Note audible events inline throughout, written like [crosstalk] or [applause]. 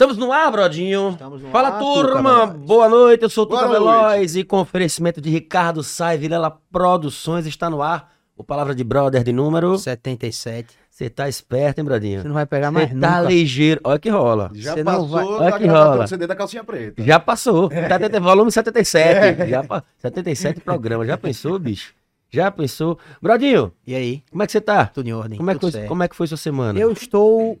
Estamos no ar, Brodinho. Estamos no Fala, ar, turma. Boa noite. Eu sou o Tuca Veloz e com oferecimento de Ricardo Sai, Vilela Produções, está no ar o Palavra de Brother de número. 77. Você tá esperto, hein, Brodinho? Você não vai pegar mais Você nunca. tá ligeiro. Olha que rola. Já não passou vai- Olha da que rola. CD da calcinha preta. Já passou. 70, volume 77. Já pa... 77 programas. Já pensou, bicho? Já pensou? Brodinho, E aí? como é que você tá? Tudo em ordem. Como é que, foi, certo. como é que foi sua semana? Eu estou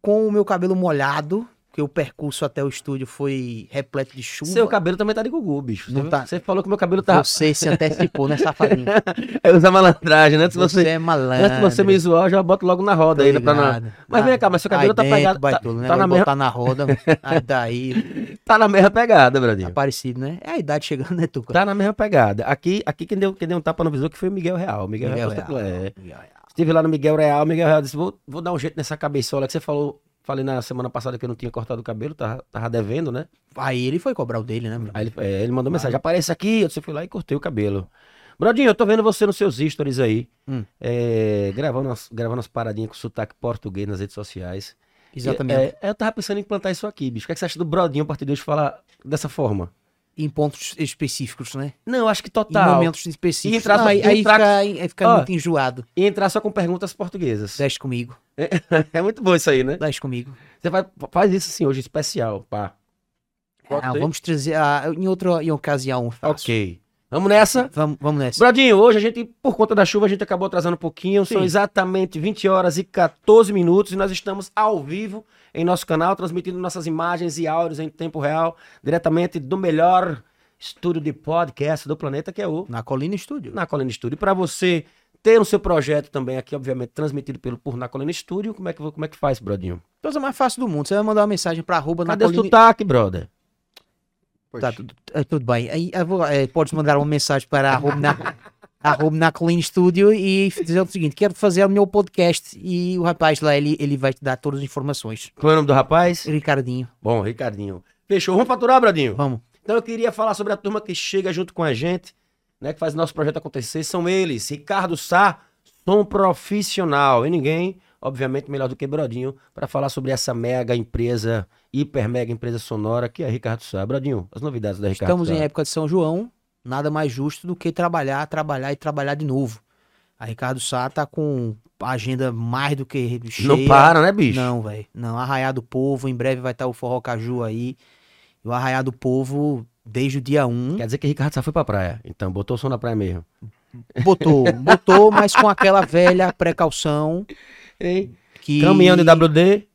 com o meu cabelo molhado, porque o percurso até o estúdio foi repleto de chuva. Seu cabelo também tá de gugu, bicho. Não Você, tá. você falou que meu cabelo tá. Você se antecipou, né, safadinho? [laughs] É usar malandragem, né? Antes Você você, é malandro. antes de você me zoar, eu já boto logo na roda ainda pra não. Mas vem cá, mas seu cabelo aí tá dentro, pegado. Tá, baitolo, né? tá na mesma, na roda. Aí daí, [laughs] tá na mesma pegada, tá Bradinho. parecido, né? É a idade chegando, né, Tuca? Tá na mesma pegada. Aqui, aqui quem, deu, quem deu um tapa no visor que foi o Miguel Real. Miguel, Miguel Real. Real. É. Miguel Real. Estive lá no Miguel Real, Miguel Real disse: vou, vou dar um jeito nessa cabeçola que você falou. Falei na semana passada que eu não tinha cortado o cabelo, tava, tava devendo, né? Aí ele foi cobrar o dele, né? Aí ele, é, ele mandou mensagem: aparece aqui. Eu disse, fui lá e cortei o cabelo. Brodinho, eu tô vendo você nos seus stories aí, Hum. é, gravando, umas, gravando umas paradinhas com sotaque português nas redes sociais. Exatamente. É, eu tava pensando em implantar isso aqui, bicho. O que, é que você acha do Brodinho a partir de hoje falar dessa forma? Em pontos específicos, né? Não, acho que Em total. momentos específicos. E entrar Não, só- aí e aí entrar- fica, aí fica Ó. muito enjoado. E entrar só com perguntas portuguesas. Desce comigo. [laughs] É muito bom isso aí, né? Desce comigo. Você vai, faz isso assim hoje, especial, pá. Ah, vamos trazer ah, em outra em ocasião. faço. Ok. Vamos nessa? Vamos, vamos nessa. Brodinho, hoje a gente, por conta da chuva, a gente acabou atrasando um pouquinho. São Sim. exatamente 20 horas e 14 minutos e nós estamos ao vivo em nosso canal, transmitindo nossas imagens e áudios em tempo real, diretamente do melhor estúdio de podcast do planeta, que é o Na Colina Estúdio. Na Colina Estúdio. E para você ter o seu projeto também aqui, obviamente, transmitido pelo, por Na Colina Estúdio, como é que, como é que faz, Brodinho? Coisa mais fácil do mundo. Você vai mandar uma mensagem pra arroba na Cadê o sotaque, brother? Pois. Tá, tudo, é, tudo bem. Aí, eu vou, é, podes mandar uma mensagem para arroba arroba na Colina Estúdio e dizer o seguinte, quero fazer o meu podcast e o rapaz lá, ele, ele vai te dar todas as informações. Qual é o nome do rapaz? Ricardinho, Bom, Ricardinho. Fechou. Vamos faturar, Brodinho? vamos. Então eu queria falar sobre a turma que chega junto com a gente, né, que faz nosso projeto acontecer. São eles, Ricardo Sá, som profissional. E ninguém, obviamente, melhor do que Brodinho, para falar sobre essa mega empresa, hiper mega empresa sonora, que é Ricardo Sá. Brodinho, as novidades da Ricardo Estamos Sá. em época de São João, nada mais justo do que trabalhar, trabalhar e trabalhar de novo. A Ricardo Sá tá com a agenda mais do que cheia. Não para, né, bicho? Não, velho. Não, Arraiá do Povo, em breve vai estar o Forró Caju aí. E o Arraiá do Povo, desde o dia 1, Quer dizer que Ricardo Sá foi pra praia. Então, botou o som na praia mesmo. botou, botou, mas com aquela velha precaução [laughs] Ei, que Caminhão de WD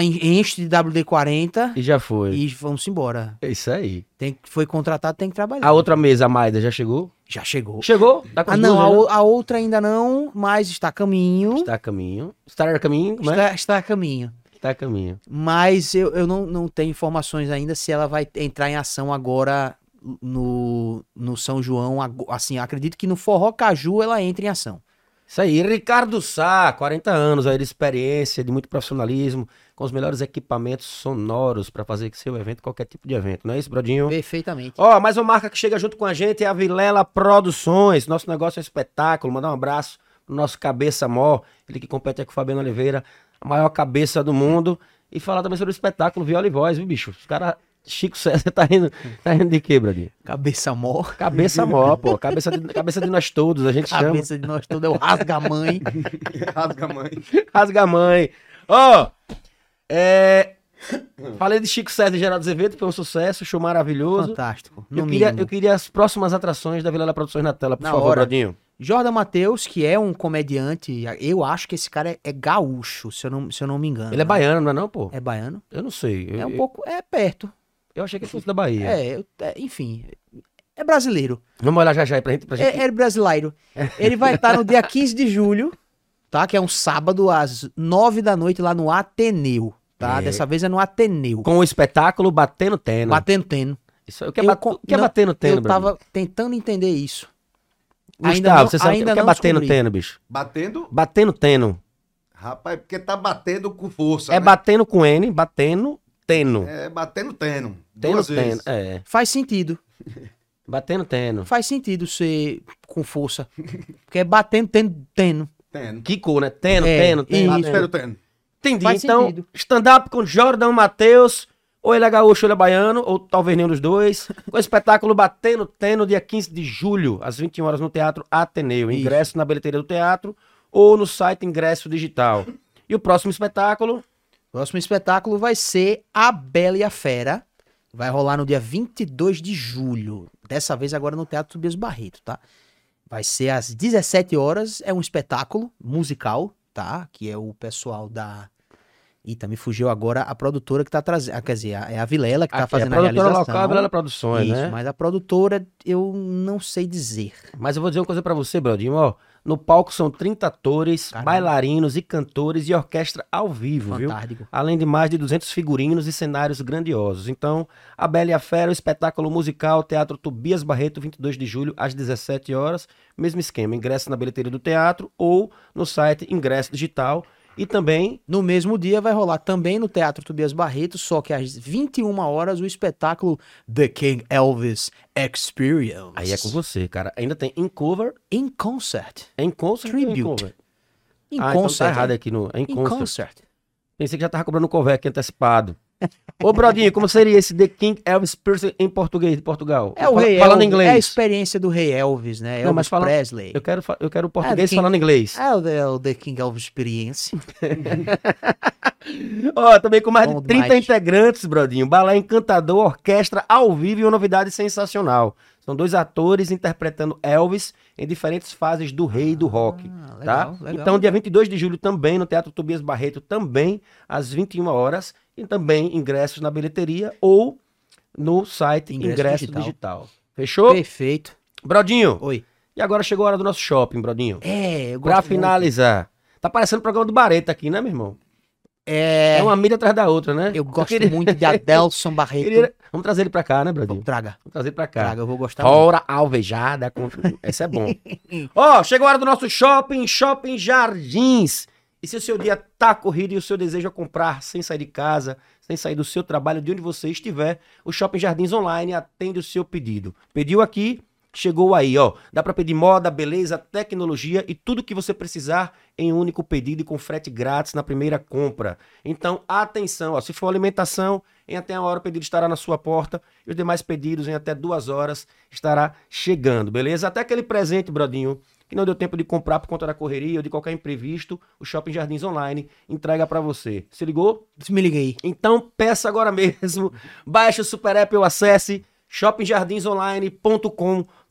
enche de WD-40 e já foi. e vamos embora. É isso aí. Tem, foi contratado, tem que trabalhar. A outra mesa, a Maida, já chegou? Já chegou. Chegou? Tá com Ah, não, a, né? o- a outra ainda não, mas está a caminho. Está a caminho. Está a caminho, como é? Está, está a caminho. Está a caminho. Mas eu, eu não, não tenho informações ainda se ela vai entrar em ação agora no, no São João. Assim, acredito que no Forró Caju ela entre em ação. Isso aí, Ricardo Sá, 40 anos aí de experiência, de muito profissionalismo, com os melhores equipamentos sonoros para fazer que seu evento, qualquer tipo de evento, não é isso, Brodinho? Perfeitamente. Ó, mais uma marca que chega junto com a gente é a Vilela Produções. Nosso negócio é espetáculo. Mandar um abraço pro nosso cabeça mó, ele que compete aqui com o Fabiano Oliveira, a maior cabeça do mundo. E falar também sobre o espetáculo Viola e Voz, viu, bicho? Os caras. Chico César [laughs] tá rindo, tá rindo de quê, Brodinho? Cabeça mó. Cabeça mó, pô. Cabeça de, cabeça de nós todos, a gente chama. Cabeça de nós todos é o rasga-mãe. [laughs] Rasga a mãe. Rasga a mãe. Ó, é. Falei de Chico César e Geraldo Azevedo, foi um sucesso, show maravilhoso. Fantástico. Eu queria, mínimo. eu queria as próximas atrações da Vilela Produções na tela, por Na favor, hora. Jordan Matheus, que é um comediante, eu acho que esse cara é, é gaúcho, se eu não, se eu não me engano. Ele é né? baiano, não é não, pô? É baiano? Eu não sei. Eu, É um eu- pouco. É perto. Eu achei que ele fosse da Bahia. É, eu- é, enfim. É brasileiro. Vamos olhar já já aí pra gente. Pra gente... É, [laughs] é brasileiro. Ele vai estar no dia 15 de julho, tá? Que é um sábado, às 9 da noite, lá no Ateneu. Tá? É. Dessa vez é no Ateneu. Com o espetáculo Batendo Teno. Batendo teno. Isso, aí, o que é, Eu bat... o que é não, batendo teno, Eu tava tentando entender isso. Gustavo, ainda não- você sabe o que- ainda o que é batendo descobri. teno, bicho? Batendo? Batendo teno. Rapaz, porque tá batendo com força. É né? batendo com N, batendo teno. É batendo teno. Teno, Duas teno. vezes. É. Faz sentido. Batendo teno. Faz sentido ser com força. Porque é batendo, tendo, tendo. Teno. Kiko, né? Teno, É, teno, teno. isso. Batendo teno. Entendi. Faz então, stand-up com Jordão Matheus, ou ele é gaúcho ou ele é baiano, ou talvez nenhum dos dois. [laughs] Com o espetáculo Batendo Teno, dia 15 de julho, às 21 horas no Teatro Ateneu. Isso. Ingresso na bilheteria do teatro ou no site Ingresso Digital. E o próximo espetáculo, Próximo espetáculo vai ser A Bela e a Fera. Vai rolar no dia 22 de julho. Dessa vez agora no Teatro Tobias Barreto, tá? Vai ser às 17 horas. É um espetáculo musical, tá? Que é o pessoal da. Eita, me fugiu agora a produtora que tá trazendo. Quer dizer, é a Vilela que tá aqui, fazendo a a, produtora realização. local, a Vilela Produções, Isso, né? mas a produtora eu não sei dizer. Mas eu vou dizer uma coisa pra você, Brodinho, ó. No palco são 30 atores, Caramba. bailarinos e cantores e orquestra ao vivo, viu? Fantástico. além de mais de 200 figurinos e cenários grandiosos. Então, A Bela e a Fera, o espetáculo musical Teatro Tobias Barreto, 22 de julho, às 17 horas. Mesmo esquema, ingresso na bilheteria do teatro ou no site Ingresso Digital. E também, No mesmo dia vai rolar também no Teatro Tobias Barreto, só que às 21 horas o espetáculo The King Elvis Experience. aí é com você, cara. Ainda tem em cover, In concert. em concert Tribute. cover? In ah, então concert. tá errado aqui no em In concert. concert. Pensei que já tava cobrando cover aqui antecipado. Ô, Brodinho, como seria esse The King Elvis Presley em português de Portugal? É o Fala- Rei Falando Elvis, inglês. É a experiência do Rei Elvis, né? Elvis Não, mas fala- Presley. Eu quero, eu quero o português King- falando inglês. É o The, o The King Elvis Experience. [laughs] Ó, também com mais Bom de 30 demais. integrantes, Brodinho. Balé Encantador, orquestra ao vivo e uma novidade sensacional. São dois atores interpretando Elvis em diferentes fases do rei do rock. Ah, tá? legal, legal. Então, dia 22 de julho também, no Teatro Tobias Barreto, também às 21 horas. E também ingressos na bilheteria ou no site Ingresso Ingresso, Digital. Digital. Fechou? Perfeito. Brodinho, Oi. e agora chegou a hora do nosso shopping, Brodinho. É, eu Pra gosto muito. finalizar. Tá parecendo o programa do Bareta aqui, né, meu irmão? É, É uma mídia atrás da outra, né? eu gosto queria- muito de Adelson Barreto. [laughs] queria- Vamos trazer ele pra cá, né, Brodinho? Traga, Vamos trazer ele pra cá. traga, eu vou gostar muito. Fora alvejada. Com... Esse é bom. [laughs] Ó, chegou a hora do nosso shopping, Shopping Jardins. E se o seu dia tá corrido e o seu desejo é comprar sem sair de casa, sem sair do seu trabalho, de onde você estiver, o Shopping Jardins Online atende o seu pedido. Pediu aqui, chegou aí, ó. Dá pra pedir moda, beleza, tecnologia e tudo que você precisar em um único pedido e com frete grátis na primeira compra. Então, atenção, ó, se for alimentação, em até uma hora o pedido estará na sua porta e os demais pedidos em até duas horas estará chegando, beleza? Até aquele presente, Brodinho, que não deu tempo de comprar por conta da correria ou de qualquer imprevisto, o Shopping Jardins Online entrega pra você. Se ligou? Me liguei. Então peça agora mesmo. Baixe o Super App ou acesse shoppingjardinsonline.com.br.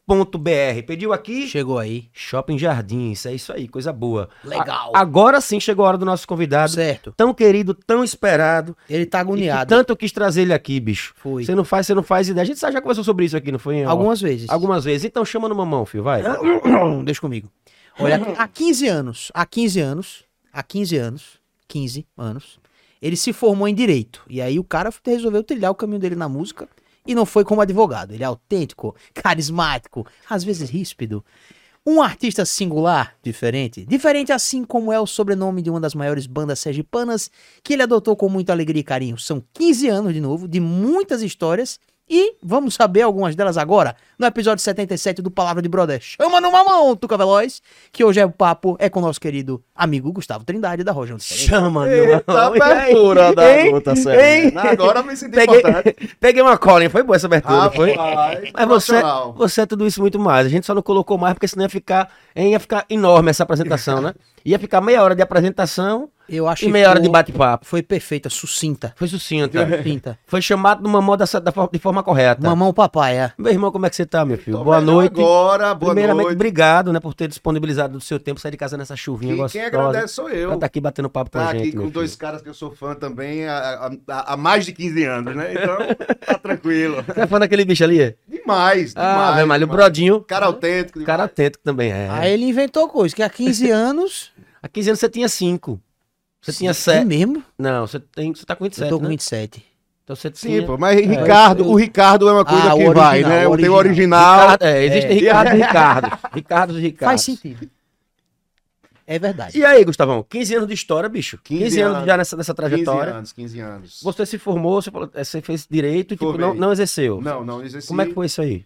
Pediu aqui? Chegou aí. Shopping Jardins, é isso aí, coisa boa. Legal. A- agora sim chegou a hora do nosso convidado, Certo. tão querido, tão esperado. Ele tá agoniado. tanto eu quis trazer ele aqui, bicho. Foi. Você não faz, você não faz ideia. A gente já conversou sobre isso aqui, não foi? Algumas vezes. Algumas vezes. Então chama no mamão, filho, vai. [coughs] Deixa comigo. Olha, há 15 anos, há 15 anos, há 15 anos, 15 anos, ele se formou em direito. E aí o cara resolveu trilhar o caminho dele na música e não foi como advogado. Ele é autêntico, [laughs] carismático, às vezes ríspido. Um artista singular, diferente. Diferente assim como é o sobrenome de uma das maiores bandas sergipanas que ele adotou com muita alegria e carinho. São 15 anos de novo, de muitas histórias. E vamos saber algumas delas agora, no episódio 77 do Palavra de Brother. Chama no mamão, Tuca Veloz, que hoje é o papo é com o nosso querido amigo Gustavo Trindade, da Rojão. Chama no mamão. Abertura da Hein? luta, sério. Agora eu me senti Peguei, importante. [laughs] peguei uma colinha, foi boa essa abertura, não foi? Rapaz, Mas você, você é tudo isso muito mais. A gente só não colocou mais porque senão ia ficar, ia ficar enorme essa apresentação, né? Ia ficar meia hora de apresentação Eu acho e meia hora de bate-papo. Foi perfeita, sucinta. Foi sucinto. Sucinta. [laughs] Foi chamado no mamão da, da for- de forma correta. Mamão papai, é. Meu irmão, como é que você tá, meu filho? Tô boa noite. Agora, boa Primeiramente, noite. obrigado, né, por ter disponibilizado do seu tempo sair de casa nessa chuvinha Quem, gostosa. quem agradece sou eu. Pra tá aqui batendo papo com Tá a gente, aqui com filho. dois caras que eu sou fã também há, há- há mais de 15 anos, né? Então, tá [laughs] tranquilo. Você é fã daquele bicho ali? Demais, demais. Ah, velho, mas o. Brodinho, Cara autêntico. cara demais. atento também é. Aí ele inventou coisa, que há 15 [laughs] anos. Há 15 anos você tinha 5. Você tinha É 7. mesmo? Não, você, tem, você tá com 27, Eu tô com né? 27. Então você tinha... Sim, pô, mas Ricardo, o Ricardo é uma coisa Ah, o que vai, original, né? o O teu original. Ricardo, é, existem É. Ricardo e [laughs] Ricardo. Ricardo e Ricardo. Faz sentido. É verdade. E aí, Gustavão? 15 anos de história, bicho. 15, 15 anos, anos. já nessa, nessa 15 trajetória. anos, 15 anos. Você se formou, você, falou, é, você fez direito e tipo, não, não exerceu. Não, não exerci. Como é que foi isso aí?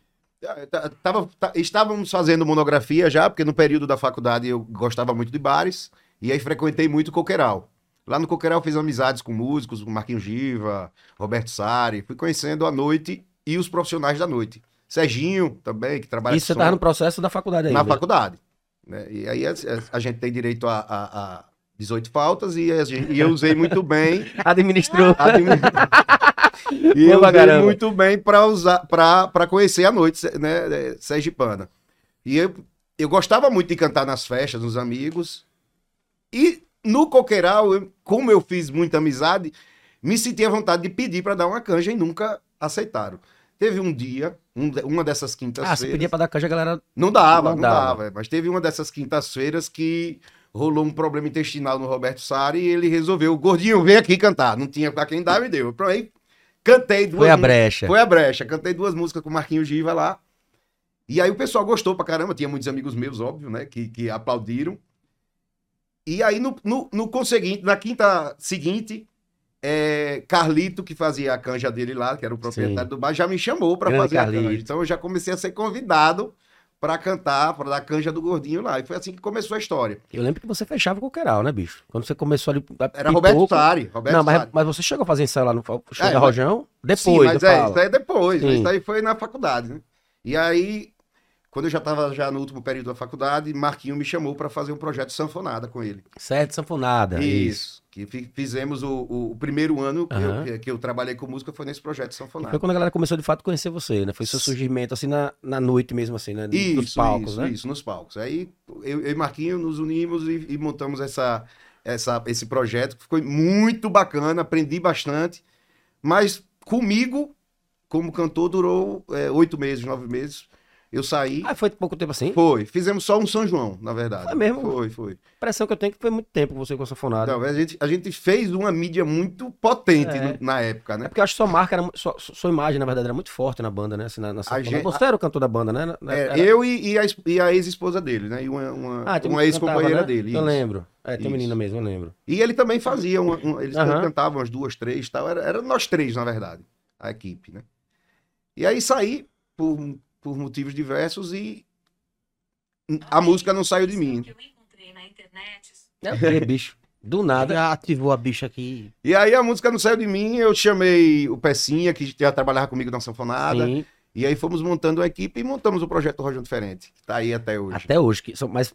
Tá- Tava, tá- estávamos fazendo monografia já, porque no período da faculdade eu gostava muito de bares, e aí frequentei muito o coqueiral. Lá no Coqueiral eu fiz amizades com músicos, com Marquinhos Giva, Roberto Sari. Fui conhecendo a noite e os profissionais da noite. Serginho também, que trabalha Isso você com tava som no processo da faculdade ainda. na faculdade. né? E aí a, a gente tem direito a, a- a 18 faltas e, gente- e eu usei muito bem [laughs] Administrou. Admi- [laughs] e eu usei caramba. muito bem para usar para conhecer a noite, né, sergipana. E eu, eu gostava muito de cantar nas festas, nos amigos. E no coqueiral, eu- como eu fiz muita amizade, me sentia vontade de pedir para dar uma canja e nunca aceitaram. Teve um dia, um uma dessas Ah, você quintas-feiras. pedia pra dar canja, a galera. Não dava, Não não, dava. dava. Mas teve uma dessas quintas-feiras que rolou um problema intestinal no Roberto Sari e ele resolveu, gordinho, vem aqui cantar. Não tinha pra quem dar, me deu. Pra aí, cantei duas Foi a brecha. Foi a brecha. Cantei duas músicas com o Marquinhos Giva lá. E aí o pessoal gostou pra caramba. Tinha muitos amigos meus, óbvio, né? Que, que aplaudiram. E aí, no, no, no conseguinte, na quinta seguinte, é, Carlito, que fazia a canja dele lá, que era o proprietário do bar, já me chamou Grande fazer a Carlito. canja. Então eu já comecei a ser convidado pra cantar, pra dar canja do gordinho lá. E foi assim que começou a história. Eu lembro que você fechava o coqueiral, né, bicho? Quando você começou ali. a Era Pipoco- Roberto Sari. Roberto Não, mas, mas você chegou a fazer ensaio lá no Show É, da Rojão? Depois, Sim, mas é, falo. isso aí é depois. Sim. Isso aí foi na faculdade, né? E aí, quando eu já estava já no último período da faculdade, Marquinho me chamou para fazer um projeto sanfonada com ele. Sete sanfonada. Isso. Que fi- fizemos o, o- primeiro ano que, eu, que- que eu trabalhei com música foi nesse projeto sanfonada. Foi quando a galera começou de fato a conhecer você, né? Foi seu surgimento assim na, na noite mesmo, assim, né? Isso, Nos palcos, isso, né? isso, nos palcos. Aí eu, eu e Marquinho nos unimos e, e montamos essa, essa, esse projeto, que ficou muito bacana, aprendi bastante, mas comigo, como cantor, durou é, oito meses, nove meses. Eu saí. Ah, foi pouco tempo assim? Foi, fizemos só um São João, na verdade. Foi mesmo? Foi, foi. A impressão que eu tenho é que foi muito tempo você com a sanfonada. Não, a, gente, a gente fez uma mídia muito potente É. no- na época, É né? porque eu acho que sua marca, era, sua, sua imagem, na verdade, era muito forte na banda, né? Assim, na, na gente- Você era o cantor da banda, né? Na- É, era- Eu e, e a, e a ex-esposa dele, né? E uma, uma, Ah, uma um ex-companheira né? dele. Eu isso. lembro. É, tem Isso. menina mesmo, eu lembro. E ele também fazia, uma, uma- eles Aham. cantavam umas duas, três e tal. Era, era nós três, na verdade, a equipe, né? E aí saí por, por motivos diversos e a música não saiu de mim. Que eu encontrei na internet. É o quê, bicho? Do nada. Já ativou a bicha aqui. E aí a música não saiu de mim, eu chamei o Pecinha, que já trabalhava comigo na Sanfonada. Sim, E aí fomos montando a equipe e montamos o projeto Rojão Diferente, que tá aí até hoje. até hoje. Que, mas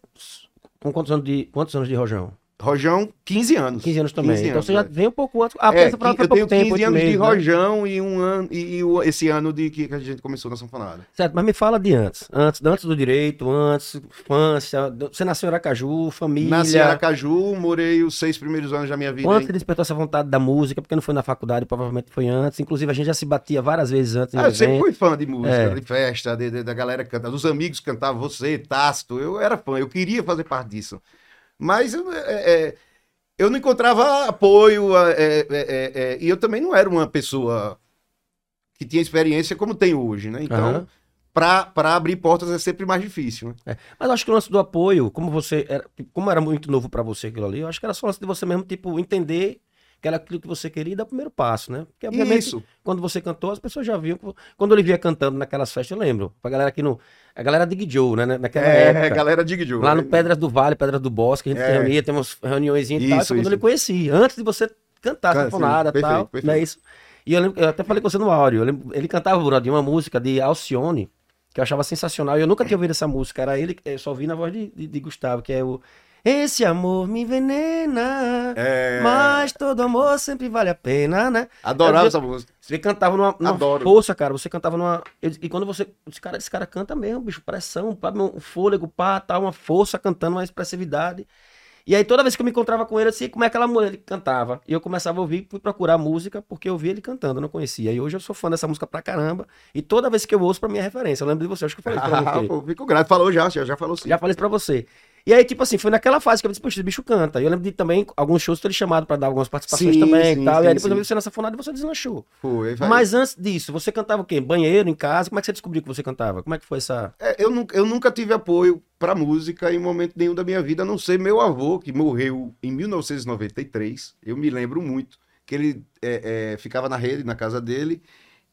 com quantos anos de, quantos anos de Rojão? Rojão, 15 anos. 15 anos também. 15 então anos, você já é. vem um pouco antes. Ah, É, pra eu pouco tenho 15 tempo, anos de né? Rojão e um ano e, e o- esse ano de que, que a gente começou na Sanfonada. Certo, mas me fala de antes. Antes, antes do direito, antes, infância. Você nasceu em Aracaju, família. Nasci em Aracaju, morei os seis primeiros anos da minha vida. Quando você despertou essa vontade da música? Porque não foi na faculdade, provavelmente foi antes. Inclusive, a gente já se batia várias vezes antes. Ah, eu sempre fui fã de música, É. de festa, de- de- da galera cantando, dos amigos cantavam, você, Tácito, eu era fã, eu queria fazer parte disso. Mas eu, é, é, eu não encontrava apoio, é, é, é, é, e eu também não era uma pessoa que tinha experiência como tem hoje, né? Então, Aham. pra, pra abrir portas é sempre mais difícil, né? Mas eu acho que o lance do apoio, como você era, como era muito novo pra você aquilo ali, eu acho que era só o lance de você mesmo, tipo, entender que era aquilo que você queria e dar o primeiro passo, né? Porque, obviamente, Isso. quando você cantou, as pessoas já viam. Quando ele via cantando naquelas festas, eu lembro. Pra galera aqui no. A galera de Joe, né? Naquela É, época. galera Dig Joe. Lá no Pedras do Vale, Pedras do Bosque, a gente É. se reunia, tem umas reuniões e tal. Isso, quando isso. eu lhe conheci, antes de você cantar Can- sanfonada e tal. perfeito, perfeito. Não é isso? E eu, lembro, eu até falei com você no áudio. lembro- ele cantava, Brother, uma música de Alcione, que eu achava sensacional. E eu nunca tinha ouvido essa música. Era ele, eu só ouvi na voz de, de- de Gustavo, que é o. Esse amor me envenena, É, mas todo amor sempre vale a pena, né? adorava essa música. Você cantava numa, numa Adoro. força, cara. Você cantava numa. E quando você. Esse cara, esse cara canta mesmo, bicho, pressão, pá, um fôlego, pá, tal, uma força cantando, uma expressividade. E aí, toda vez que eu me encontrava com ele, eu sei como é aquela mulher ele cantava. E eu começava a ouvir, fui procurar música, porque eu via ele cantando, eu não conhecia. E hoje eu sou fã dessa música pra caramba. E toda vez que eu ouço, pra mim é referência. Eu lembro de você, acho que eu falei isso pra [laughs] Ah, você. pô, fico grato. Falou já, já, já falou sim. Já falei isso pra você. E aí, tipo assim, foi naquela fase que eu disse, poxa, esse bicho canta. E eu lembro de também alguns shows que ele chamado pra dar algumas participações Sim, também sim, e tal. sim, e aí depois sim. eu vi você nessa fonada e você deslanchou. Foi, vai. Mas antes disso, você cantava o quê? Banheiro, em casa? Como é que você descobriu que você cantava? Como é que foi essa. É, eu, nunca, eu nunca tive apoio pra música em momento nenhum da minha vida, a não ser meu avô, que morreu em 1993. Eu me lembro muito que ele é, é, ficava na rede, na casa dele,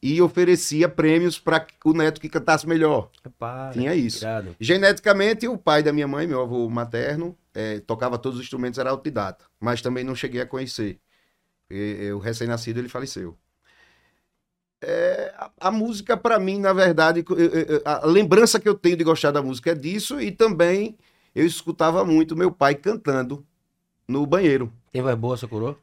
e oferecia prêmios para o neto que cantasse melhor. Rapaz, Tinha isso. Geneticamente, o pai da minha mãe, meu avô materno, é, tocava todos os instrumentos, era autodidata, mas também não cheguei a conhecer. E- Eu, recém-nascido, ele faleceu. É, a, a música, pra mim, na verdade, a lembrança que eu tenho de gostar da música é disso, e também eu escutava muito meu pai cantando no banheiro. Tem voz boa, Socorro?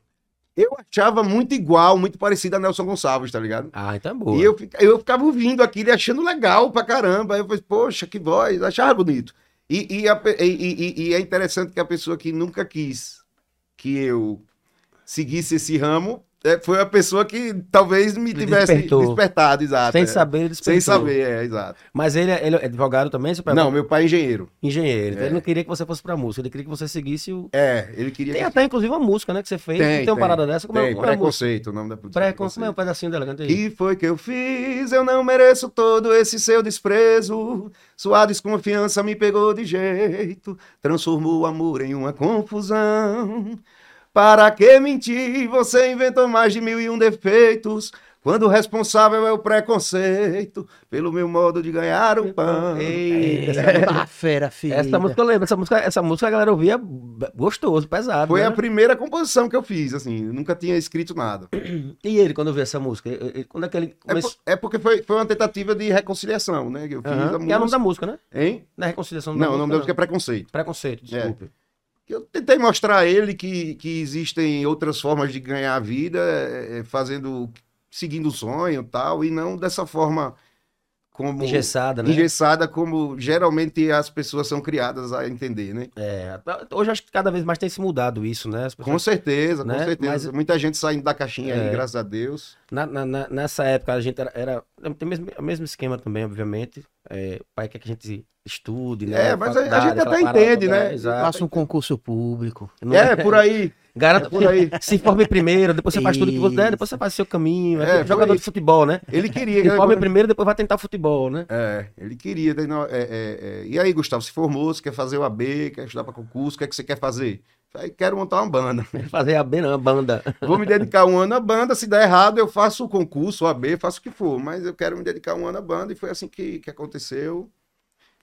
Eu achava muito igual, muito parecido a Nelson Gonçalves, tá ligado? Ah, então é boa. E eu, eu ficava ouvindo aquilo e achando legal pra caramba. Aí eu falei, poxa, que voz, achava bonito. E, e, a e- e é interessante que a pessoa que nunca quis que eu seguisse esse ramo é, foi a pessoa que talvez me tivesse despertou. despertado, exato. Sem é. saber, ele Sem despertou. saber, é, exato. Mas ele, é- ele é advogado também, seu pai? Não, meu pai é engenheiro. Engenheiro. Então É. ele não queria que você fosse pra música, ele queria que você seguisse o. É, ele queria Tem que... até, inclusive, uma música, né, que você fez. Tem, Tem, tem uma parada dessa. Como é, Tem, como é música? preconceito, o nome da Pré, como é um pedacinho dela? Canta aí. Que foi que eu fiz? Eu não mereço todo esse seu desprezo. Sua desconfiança me pegou de jeito, transformou o amor em uma confusão. Para que mentir? Você inventou mais de mil e um defeitos. Quando o responsável é o preconceito, pelo meu modo de ganhar o pão. Eita, Ah, fera, filho. Essa música eu lembro, essa música, essa música a galera ouvia gostoso, pesado. Foi né? a primeira composição que eu fiz, assim, eu nunca tinha escrito nada. [clears throat] E ele, quando ouviu essa música? ele- Quando é que ele É, começou? por- é porque foi, foi uma tentativa de reconciliação, né? que Eu fiz Aham. a Que é o nome da música. música, né? Hein? Não é reconciliação Não, o nome da música, música é Preconceito. Preconceito, desculpe. Que Eu tentei mostrar a ele que, que existem outras formas de ganhar a vida, é, é, fazendo, seguindo o sonho e tal, e não dessa forma como Engessada, né? engessada como geralmente as pessoas são criadas a entender, né? É, hoje acho que cada vez mais tem se mudado isso, né? As Com pessoas- certeza, com Né? certeza. Mas- Muita gente saindo da caixinha aí, É. graças a Deus. Na- na- na- nessa época a gente era. era tem o mesmo, o mesmo esquema também, obviamente. É, o pai quer que a gente estude, né? É, mas a- a gente até entende, né? Exato. Faça um concurso público. Não É, por aí. Garanta, é por aí. [laughs] Se forme primeiro, depois você faz tudo que você der, Isso. depois você faz seu caminho. É, É, tipo jogador de futebol, né? Ele queria. Se que- forme primeiro, depois vai tentar futebol, né? É, ele queria. daí não- é, é, é. E aí, Gustavo, se formou, você quer fazer o AB, quer estudar para concurso, o que é que você quer fazer? Falei, quero montar uma banda. [laughs] Fazer a B, não, a banda. Vou me dedicar um ano à banda, se der errado, eu faço o concurso, o AB, faço o que for, mas eu quero me dedicar um ano à banda e foi assim que, que aconteceu.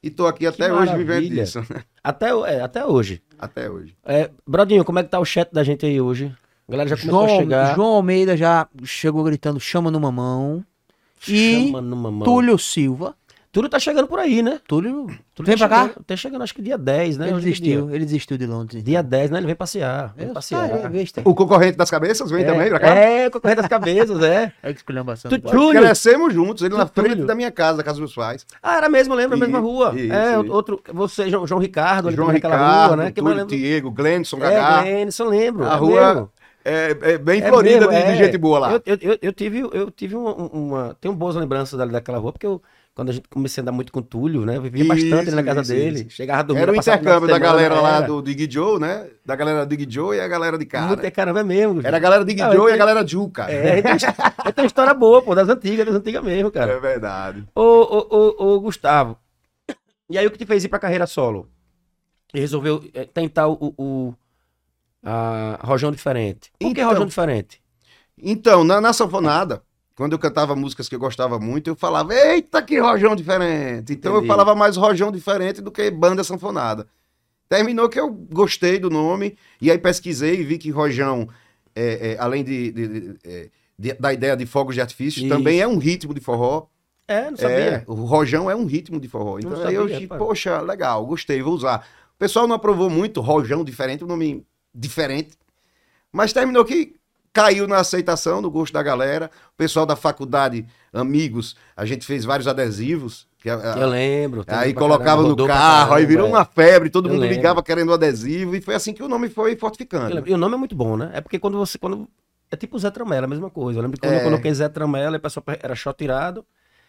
E tô aqui até hoje vivendo maravilha. disso, Até, é, até hoje. até hoje. É, Brodinho, como é que tá o chat da gente aí hoje? A galera já começou a João, chegar. João Almeida já chegou gritando chama no mamão. E Chama numa mão. Túlio Silva. Túlio tá chegando por aí, né? Túlio Túlio Vem tá pra cá? chegando- Tá chegando, acho que dia 10, né? ele Hoje é desistiu, Dia, ele desistiu de Londres. dia 10, né? Ele vem passear. Vem Eu passear. besta. O concorrente das cabeças vem é, também pra cá? É, concorrente das cabeças, é. [laughs] É que esculhambação. Tu- Bora. Túlio. Crescemos juntos, ele na Túlio. frente da minha casa, da casa dos meus pais. Ah, era mesmo, eu lembro, a mesma rua. isso, é, isso. outro, você, João, João Ricardo, ali João Ricardo, rua, né? Que eu Túlio, lembro. Diego, Glenson, É, Gagá. Glenson, lembro. A é rua mesmo. é, é bem É florida mesmo, de, de é. gente boa lá. Eu, eu, eu, eu tive, eu tive uma, uma- Tenho boas lembranças daquela rua, porque eu, quando a gente comecei a andar muito com o Túlio, né? Eu vivia bastante ali na Isso, casa isso, dele. isso. Chegava a dormir Era o intercâmbio da semana, galera lá do Dig Joe, né? Da galera do Dig Joe e a galera de cara. Muito, caramba, é mesmo. Era a galera Dig Joe e a galera Ju, cara. É, tem, tem uma história boa, pô, das antigas, das antigas mesmo, cara. É verdade. Ô, ô, ô, ô, Gustavo, e aí o que te fez ir pra carreira solo? E resolveu eh, tentar o, o a Rojão Diferente. Por que Então- Rojão Diferente? Então, na, na sanfonada, quando eu cantava músicas que eu gostava muito, eu falava, eita, que rojão diferente. Então Entendi. eu falava mais rojão diferente do que banda sanfonada. Terminou que eu gostei do nome, e aí pesquisei e vi que rojão, é, é, além de, de- de- é, da ideia de fogos de artifício, Isso. também é um ritmo de forró. É, não É, sabia. o rojão é um ritmo de forró. Então aí eu sabia, disse, poxa, legal, gostei, vou usar. O pessoal não aprovou muito, rojão diferente, um nome diferente. Mas terminou que caiu na aceitação, no gosto da galera. O pessoal da faculdade, amigos, a gente fez vários adesivos. Que, a- Eu lembro. aí colocava caramba, no carro, aí caramba, virou é. uma febre, todo mundo lembro. ligava querendo o adesivo, e foi assim que o nome foi fortificando. E o nome é muito bom, né? É porque quando você. Quando... É tipo Zé Tramela, a mesma coisa. Eu lembro que quando É. eu coloquei Zé Tramela, o pessoal era shot tirado.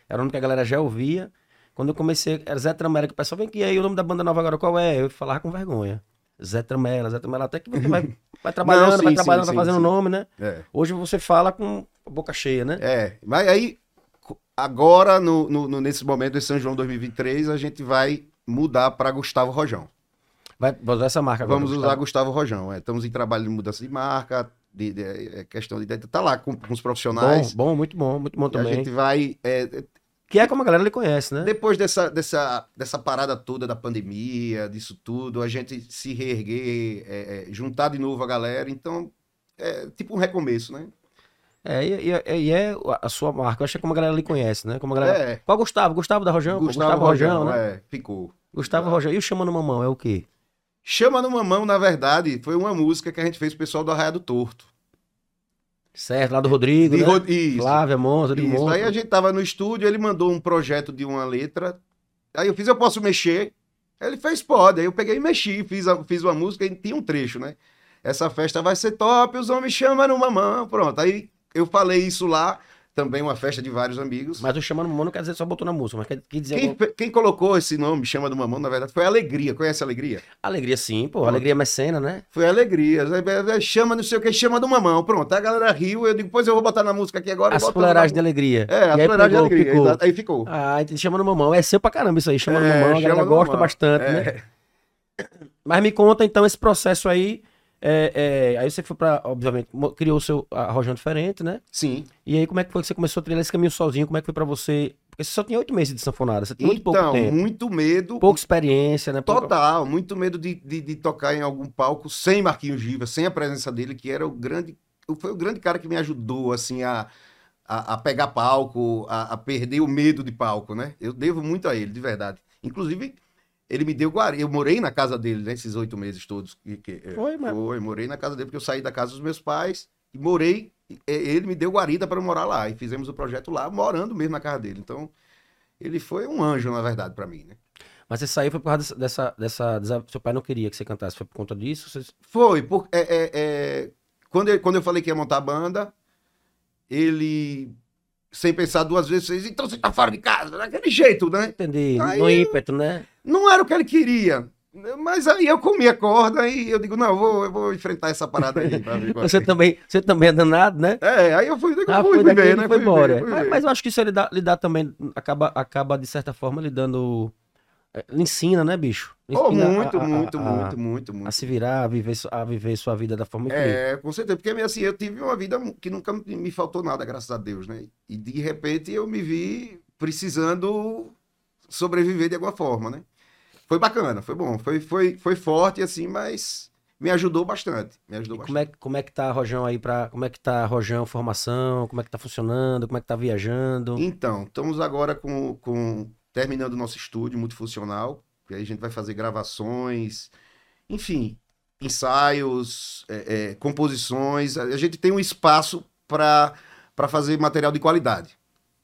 Era o nome que a galera já ouvia. Quando eu comecei, era Zé Tramela, que o pessoal vem aqui, aí o nome da banda nova agora qual é? Eu falava com vergonha. Zé Tramela, Zé Tramela, até que você vai, [laughs] vai trabalhando, Não, sim, vai trabalhando, sim, vai fazendo sim. nome, né? É. Hoje você fala com a boca cheia, né? É, mas aí, agora, no, no- nesse momento de São João 2023, a gente vai mudar para Gustavo Rojão. Vai, usar essa marca agora. Vamos usar Gustavo. Gustavo Rojão. é. Estamos em trabalho de mudança de marca, de, de- é, questão de. Tá lá com, com os Bom, profissionais. bom, muito bom, muito bom E a também. gente vai. é, é, Que é como a galera lhe conhece, né? Depois dessa, dessa, dessa parada toda da pandemia, disso tudo, a gente se reerguer, é, é, juntar de novo a galera, então é tipo um recomeço, né? É, e, e- e é a sua marca. Eu acho que é como a galera lhe conhece, né? Como a galera... É, Qual Gustavo? Gustavo da Rojão? pô, Gustavo Rojão, né? é, ficou. Gustavo Rojão. E o Chama no Mamão é o quê? Chama no Mamão, na verdade, foi uma música que a gente fez pro pessoal do Arraiado Torto. Certo, lá do Rodrigo, De né? Rod- Isso. Flávia, Monza, de Isso. Monza. Aí a gente tava no estúdio, ele mandou um projeto de uma letra. Aí eu fiz, eu posso mexer? Ele fez, pode. Aí eu peguei e mexi, fiz, a- fiz uma música e tinha um trecho, né? Essa festa vai ser top, os homens chamam no mamão. Pronto. Aí eu falei isso lá, também uma festa de vários amigos. Mas o Chama no Mamão não quer dizer só botou na música, mas quer, quer dizer Quem, alguma... fe- quem colocou esse nome, chama do mamão, na verdade, foi Alegria. Conhece a Alegria? Alegria sim, pô. Alegria mecena, né? Foi Alegria. Chama não sei o que, chama do mamão. Pronto. A galera riu, eu digo, pois eu vou botar na música aqui agora. As fuleiragens de alegria. É, a aí fuleiragem de Alegria. ficou. Aí ficou. Ah, então chama no mamão. É seu pra caramba isso aí. Chama É, mamão, a galera gosta mamão. bastante, né? É. Mas me conta então esse processo aí. É, é, aí você foi pra, obviamente, criou o seu a Rojão diferente, né? Sim. E aí como é que foi que você começou a trilhar esse caminho sozinho? Como é que foi pra você? Porque você só tinha oito meses de sanfonada, você tinha muito pouco então, tempo. muito medo. Pouca experiência, né? Pouca- Total, muito medo de, de, de tocar em algum palco sem Marquinhos Giva, sem a presença dele, que era o grande. Foi o grande cara que me ajudou, assim, a, a, a pegar palco, a, a perder o medo de palco, né? Eu devo muito a ele, de verdade. Inclusive, ele me deu guarida. Eu morei na casa dele, nesses oito meses todos. Que, que, é, Foi, mas- Foi, morei na casa dele, porque eu saí da casa dos meus pais e morei. e- Ele me deu guarida para morar lá. E fizemos o projeto lá, morando mesmo na casa dele. Então, ele foi um anjo, na verdade, para mim, né? Mas você saiu foi por causa dessa, dessa, dessa- Seu pai não queria que você cantasse, foi por conta disso? Você... Foi, por, é, é, é, quando, ele- quando eu falei que ia montar a banda, ele, sem pensar duas vezes, fez, então você tá fora de casa, daquele jeito, né? Entendi, Aí no eu- ímpeto, né? Não era o que ele queria. Mas aí eu comi a corda e eu digo, não, eu vou, eu vou enfrentar essa parada aí. qual é. Você também, você também é danado, né? É, aí eu fui, eu Ah, fui ele né? foi Fui embora. fui mas, mas eu acho que isso ele dá, lhe dá também, acaba, acaba de certa forma lhe dando, eh, lhe ensina, né, bicho? Oh, ensina a- muito, a- a- muito, a- muito, muito, muito. A se virar, a viver, a viver sua vida da forma que É, com certeza, porque assim, eu tive uma vida que nunca me faltou nada, graças a Deus, né? E de repente eu me vi precisando sobreviver de alguma forma, né? Foi bacana, foi bom, foi, foi, foi forte assim, mas me ajudou bastante, me ajudou bastante. como é, que- como é que tá Rojão aí pra. Como é que tá Rojão formação? Como é que tá funcionando? Como é que tá viajando? Então, estamos agora com, com terminando o nosso estúdio multifuncional, e aí a gente vai fazer gravações, enfim, ensaios, é, é, composições. A gente tem um espaço para fazer material de qualidade,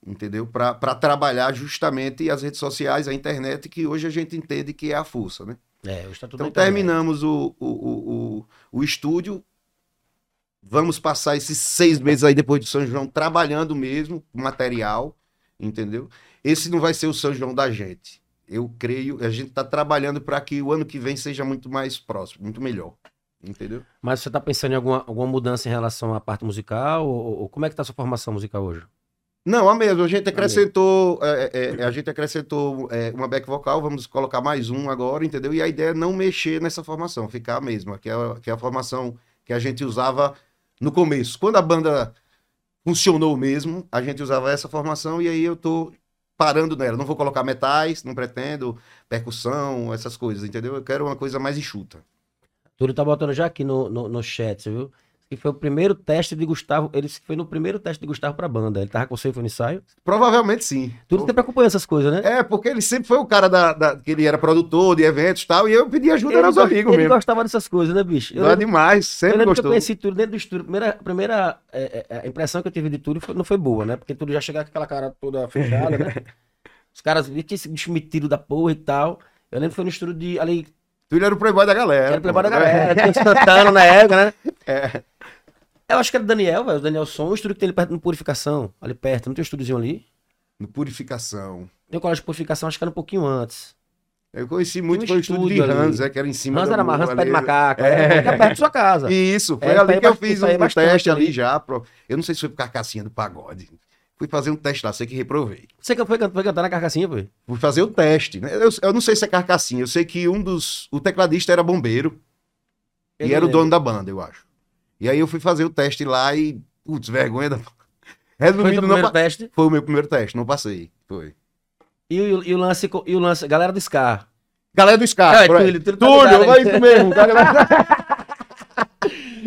entendeu? Para trabalhar justamente as redes sociais, a internet, que hoje a gente entende que é a força, né? É, hoje tá tudo Então terminamos o, o, o, o, o estúdio. Vamos passar esses seis meses aí depois do São João trabalhando mesmo, com material, entendeu? Esse não vai ser o São João da gente. Eu creio, a gente está trabalhando para que o ano que vem seja muito mais próximo, muito melhor. Entendeu? Mas você tá pensando em alguma, alguma mudança em relação à parte musical? Ou, ou como é que tá a sua formação musical hoje? Não, a mesma. A gente acrescentou, é, é, é, a gente acrescentou é, uma back vocal, vamos colocar mais um agora, entendeu? E a ideia é não mexer nessa formação, ficar a mesma, que é, a- que é a formação que a gente usava no começo. Quando a banda funcionou mesmo, a gente usava essa formação e aí eu tô parando nela. Não vou colocar metais, não pretendo, percussão, essas coisas, entendeu? Eu quero uma coisa mais enxuta. Túlio tá botando já aqui no, no, no chat, você viu? Que foi o primeiro teste de Gustavo. Ele foi no primeiro teste de Gustavo pra banda. Ele tava com você e foi no ensaio. Provavelmente sim. Túlio sempre acompanha essas coisas, né? É, porque ele sempre foi o cara da, da- que ele era produtor de eventos e tal, e eu pedi ajuda aos gost- amigos ele mesmo. gostava dessas coisas, né, bicho? Eu Não é demais, eu sempre lembro que eu gostou. conheci Túlio dentro do estúdio. A primeira, a primeira é, é, a impressão que eu tive de Túlio foi- não foi boa, né? Porque Túlio já chegava com aquela cara toda fechada, né? [laughs] Os caras viram que esse bicho metido da porra e tal. Eu lembro que foi no estúdio de. Ali, Tu ele era o playboy da galera. era o Playboy da [laughs] galera, tinha o Santana na época, né? É. Eu acho que era o Daniel, velho. O Daniel Som, o estúdio que tem ali perto no Purificação, ali perto. Não tem um estúdiozinho ali? No Purificação. Tem o colégio de Purificação, acho que era um pouquinho antes. Eu conheci muito, um foi o estúdio de. Hans, é, que era em cima Hans do era Hans pé de macaco. É. É. perto da sua casa. Isso, foi É, ali que eu fiz é um teste ali ali. já. Pro... Eu não sei se foi pro Carcassinha do Pagode. Fui fazer um teste lá, sei que reprovei. Você que foi, foi cantar na carcassinha, foi? Fui fazer o teste. né? Eu, eu não sei se é Carcassinha, eu sei que um dos... O tecladista era bombeiro Eu e era o lembro. dono da banda, eu acho. E aí eu fui fazer o teste lá e... Putz, vergonha da... Foi o Resumindo, não, primeiro teste. Foi o meu primeiro teste, não passei. Foi. E, o- e o lance, e o lance, galera do Scar. Galera do Scar. É. Túlio, Túlio tá ligado, é isso mesmo. Galera... [laughs]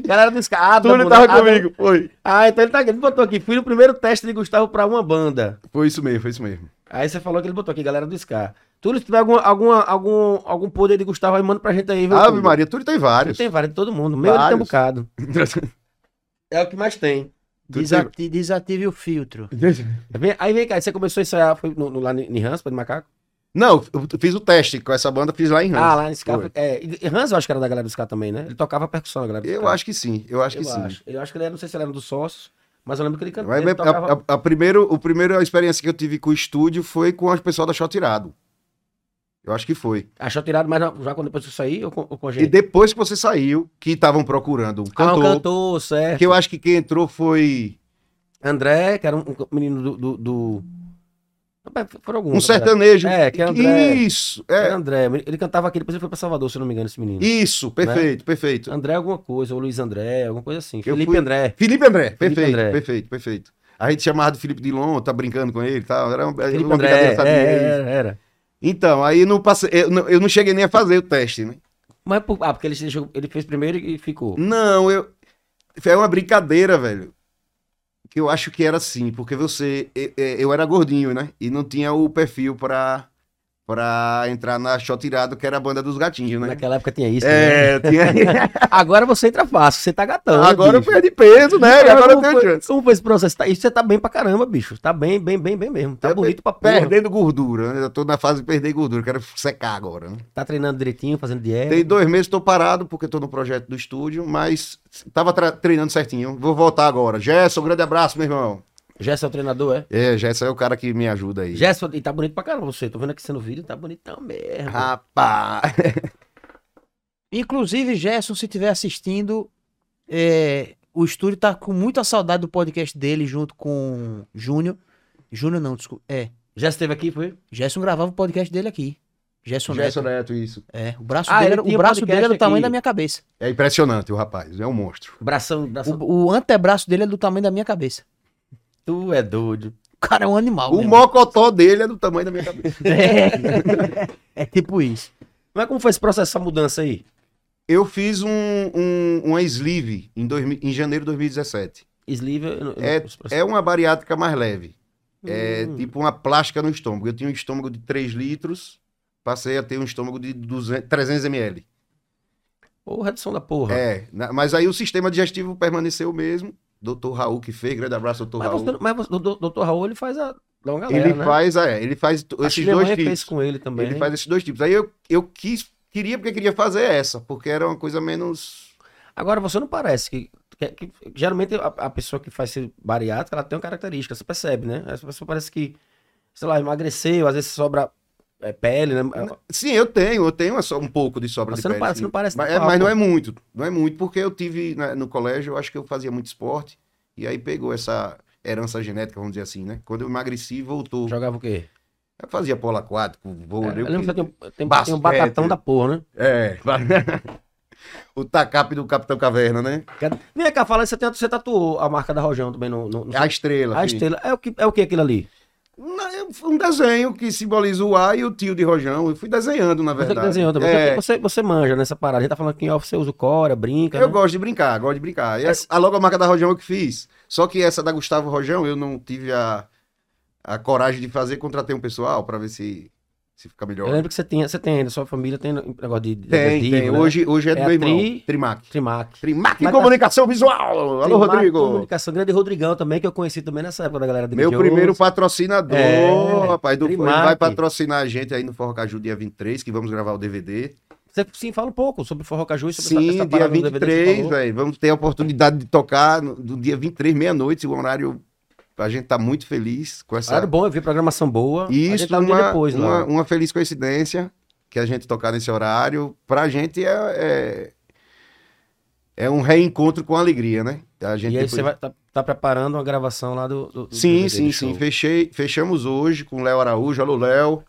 Galera do Scar. Adam, Túlio tava comigo. Foi. Ah, então ele tá aqui. Ele botou aqui. Fui no primeiro teste de Gustavo pra uma banda. Foi isso mesmo, foi isso mesmo. Aí você falou que ele botou aqui, galera do Scar. Túlio, se tiver alguma, alguma, algum, algum poder de Gustavo aí, manda pra gente aí, viu? Ave Túlio? Maria, Túlio tem vários. Tem vários de todo mundo. Meu ele tem um bocado. [laughs] É o que mais tem. Desati- desative o filtro. Aí vem cá, você começou a ensaiar, foi no, no, lá em Rampa de Macaco? Não, eu fiz o teste com essa banda, fiz lá em Ramos. Ah, lá em. Foi. É, Hans eu acho que era da galera do Scar também, né? Ele tocava percussão, a galera do Eu Scar. acho que sim, eu acho Eu que sim. acho. Eu acho que ele era, não sei se ele era dos sócios, mas eu lembro que ele cantava. Ele a, tocava... a, a primeiro, o primeiro experiência que eu tive com o estúdio foi com o pessoal da Shot Tirado. Eu acho que foi. Achou tirado, mas já quando depois que eu saí, ou com, ou com a E gente? depois que você saiu, que estavam procurando um Ah, cantor, o cantor, certo. que eu acho que quem entrou foi André, que era um, um menino do... do, do... Um verdade. sertanejo. É, que é André. Isso, Era é. André. Ele cantava aqui, depois ele foi pra Salvador, se eu não me engano, esse menino. Isso, perfeito, perfeito. André alguma coisa, ou Luiz André, alguma coisa assim. Eu Felipe fui- André. Felipe André, perfeito, André. perfeito, perfeito. A gente chamava de Felipe Dilon, tá brincando com ele e tal. Era uma, Felipe uma André, brincadeira, é, sabe? é, era, era. Então, aí não passei, eu, não, eu não cheguei nem a fazer o teste, né? Mas, por- ah, porque ele, deixou- ele fez primeiro e ficou. Não, eu. Foi uma brincadeira, velho. Eu acho que era assim, porque você. Eu era gordinho, né? E não tinha o perfil pra, pra entrar na Shot Tirado, que era a banda dos gatinhos, né? Naquela época tinha isso. né? É, tinha. [laughs] Agora você entra fácil, você tá gatão. Agora eu bicho. perdi peso, né? E agora eu tenho foi, chance. como foi esse processo? Tá, isso você tá bem pra caramba, bicho. Tá bem, bem, bem, bem mesmo. Tá Eu bonito pra porra. Perdendo gordura, né? Eu tô na fase de perder gordura, quero secar agora, né? Tá treinando direitinho, fazendo dieta. Tem dois meses, tô parado, porque tô no projeto do estúdio, mas tava treinando certinho. Vou voltar agora. Gerson, um grande abraço, meu irmão. Gerson é o treinador, é? É, Gerson é o cara que me ajuda aí. Gerson, e tá bonito pra caramba você. Tô vendo aqui você no vídeo, tá bonitão mesmo. Rapaz. [laughs] Inclusive, Gerson, se estiver assistindo, é, o estúdio tá com muita saudade do podcast dele junto com Júnior. Júnior não, desculpa. É, Gerson esteve aqui, foi? Gerson gravava o podcast dele aqui. Gerson, Gerson Neto. Neto, isso. É, o braço Ah, dele, o braço dele é do tamanho aqui. da minha cabeça. É impressionante o rapaz, é um monstro. Bração, bração. O, o antebraço dele é do tamanho da minha cabeça. Tu é doido. O cara é um animal. O mesmo. mocotó dele é do tamanho da minha cabeça. [laughs] É, é tipo isso. Mas como foi esse processo, essa mudança aí? Eu fiz um, um, uma sleeve em, 2000 em janeiro de 2017. Sleeve. É, é uma bariátrica mais leve. É Hum. tipo uma plástica no estômago. Eu tinha um estômago de 3 litros, passei a ter um estômago de 200, 300 ml. Ô, redução da porra. É, mas aí o sistema digestivo permaneceu o mesmo. Doutor Raul que fez, grande abraço, doutor Mas, Raul. você, mas você- o do- doutor Raul, ele faz a longa galera, Ele né? faz, é, ele faz esses minha dois tipos. fez com ele também. Ele faz esses dois tipos. Aí eu, eu quis, queria porque queria fazer essa, porque era uma coisa menos. Agora, você não parece que... que- que- geralmente, a, a pessoa que faz esse bariátrica, ela tem uma característica, você percebe, né? Essa pessoa parece que, sei lá, emagreceu, às vezes sobra é, pele, né? Sim, eu tenho, eu tenho só um pouco de sobra Você de não pele. parece- sim. não parece mas, não é, mas não é muito. Não é muito, porque eu tive né, no colégio, eu acho que eu fazia muito esporte, e aí pegou essa herança genética, vamos dizer assim, né? Quando eu emagreci, voltou. Jogava o quê? Eu fazia polo aquático, vôlei. É, eu lembro que você tem, um- tem, basquete. tem um batatão da porra, né? É. [laughs] o tacape do Capitão Caverna, né? Vem cá, fala, você, tem, você tatuou a marca da Rojão também no... no, no A estrela. a filho. estrela. É o, que, é o que aquilo ali? É Um desenho que simboliza o A e o tio de Rojão. Eu fui desenhando, na Você verdade. desenhou também. É, Você, você manja nessa parada. A gente tá falando que em off você usa o Cora, brinca, eu né? gosto de brincar, gosto de brincar. E a- a logomarca da Rojão eu que fiz. Só que essa da Gustavo Rojão eu não tive a, a coragem de fazer, contratei um pessoal pra ver se, se fica melhor. Eu lembro que você tem, você tem ainda, sua família tem negócio de... de Tem, tem. né? Hoje, hoje é do É meu a irmão. Tri- Trimac. Trimac. Trimac Mas tá- Comunicação Visual. Alô, Trimac Rodrigo. Comunicação, grande Rodrigão também, que eu conheci também nessa época da galera de Meu primeiro patrocinador, É, rapaz. Do, ele vai patrocinar a gente aí no Forró Caju dia 23, que vamos gravar o DVD. Você sim fala um pouco sobre Forró Caju e sobre Sim, essa, essa dia parada do DVD que você 23, falou. velho. Vamos ter a oportunidade de tocar no, do dia 23, meia-noite, o horário. A gente tá muito feliz com essa. Horário bom, eu vi programação boa. a Isso, tá um uma, depois, uma, uma feliz coincidência que a gente tocar nesse horário. Pra gente é, é, é um reencontro com alegria, né? A gente E aí depois- você vai tá, tá preparando uma gravação lá do, do Sim, sim, do sim. show. Fechei, fechamos hoje com o Léo Araújo. Alô, Léo.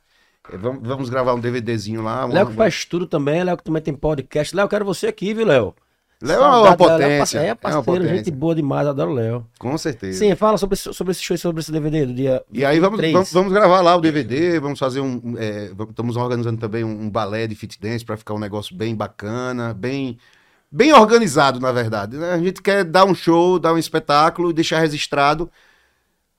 É, Vamos, vamos gravar um DVDzinho lá. Léo que faz tudo também, Léo que também tem podcast. Léo, quero você aqui, viu, Léo? Léo é uma Léo, potência. É, É uma parceiro, gente boa demais, adoro Léo. Com certeza. Sim, fala sobre, esse- sobre esse show e sobre esse DVD do dia. E aí vamos, 23. vamos, vamos gravar lá o DVD, vamos fazer um. é, estamos organizando também um, um balé de fit dance para ficar um negócio bem bacana, bem, bem organizado, na verdade. né? A gente quer dar um show, dar um espetáculo e deixar registrado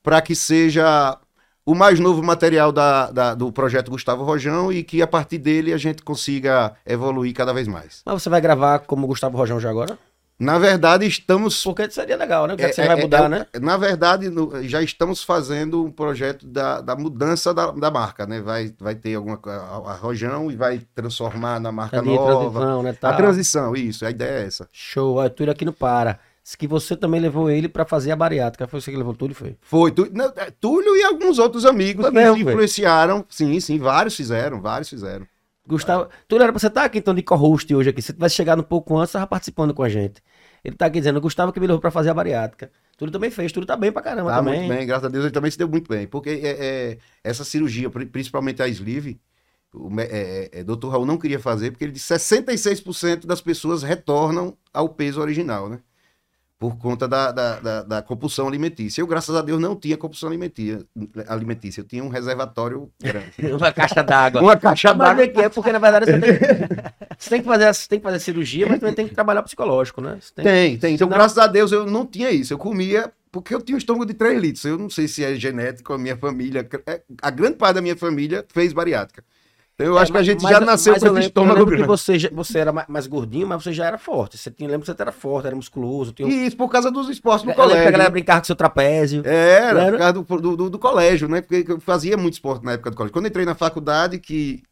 para que seja o mais novo material da, da- do projeto Gustavo Rojão e que a partir dele a gente consiga evoluir cada vez mais. Mas você vai gravar como Gustavo Rojão já agora? Na verdade, estamos Porque seria legal, né? Porque É, você é, vai é, mudar, é, né? Na verdade, no- já estamos fazendo um projeto da, da mudança da, da marca, né? Vai, vai ter alguma a, a Rojão e vai transformar na marca Ali, nova. transição, né? A tal. transição, isso, a ideia é essa. Show, Túlio aqui no Para. Que você também levou ele pra fazer a bariátrica. Foi você que levou o Túlio, foi? Foi tu- não, é, Túlio e alguns outros amigos Foi que mesmo, se foi? influenciaram. Sim, sim, vários fizeram, vários fizeram. Gustavo, Túlio, era pra você estar aqui então de co-host hoje aqui. Se você tivesse chegado um pouco antes, você tava participando com a gente. Ele tá aqui dizendo, Gustavo que me levou pra fazer a bariátrica. Túlio também fez, Túlio tá bem pra caramba Tá também. muito bem, graças a Deus ele também se deu muito bem. Porque é, é, essa cirurgia, pri- principalmente a sleeve, o é, é, é, Dr. Raul não queria fazer, porque ele disse 66% das pessoas retornam ao peso original, né? Por conta da, da, da, da compulsão alimentícia. Eu, graças a Deus, não tinha compulsão alimentícia. alimentícia. Eu tinha um reservatório grande. [laughs] Uma caixa d'água. Uma caixa d'água. é que é porque, na verdade, você tem, [laughs] você tem que fazer, você tem que fazer cirurgia, mas também tem que trabalhar psicológico, né? Tem- Tem, tem. Então, graças a Deus, eu não tinha isso. Eu comia porque eu tinha um estômago de 3 litros. Eu não sei se é genético, a minha família. é, A grande parte da minha família fez bariátrica. Eu acho que a gente Mas- já nasceu eu com esse estômago lembro que grande. você, já- você era mais, gordinho, mas você já era forte. Você tinha, lembro que você era forte, era musculoso. Tinha... E isso por causa dos esportes no eu lembro que a colégio. galera né? brincava com seu trapézio. Era, Era? por causa do, do, do- do colégio, né? Porque eu fazia muito esporte na época do colégio. Quando entrei na faculdade, que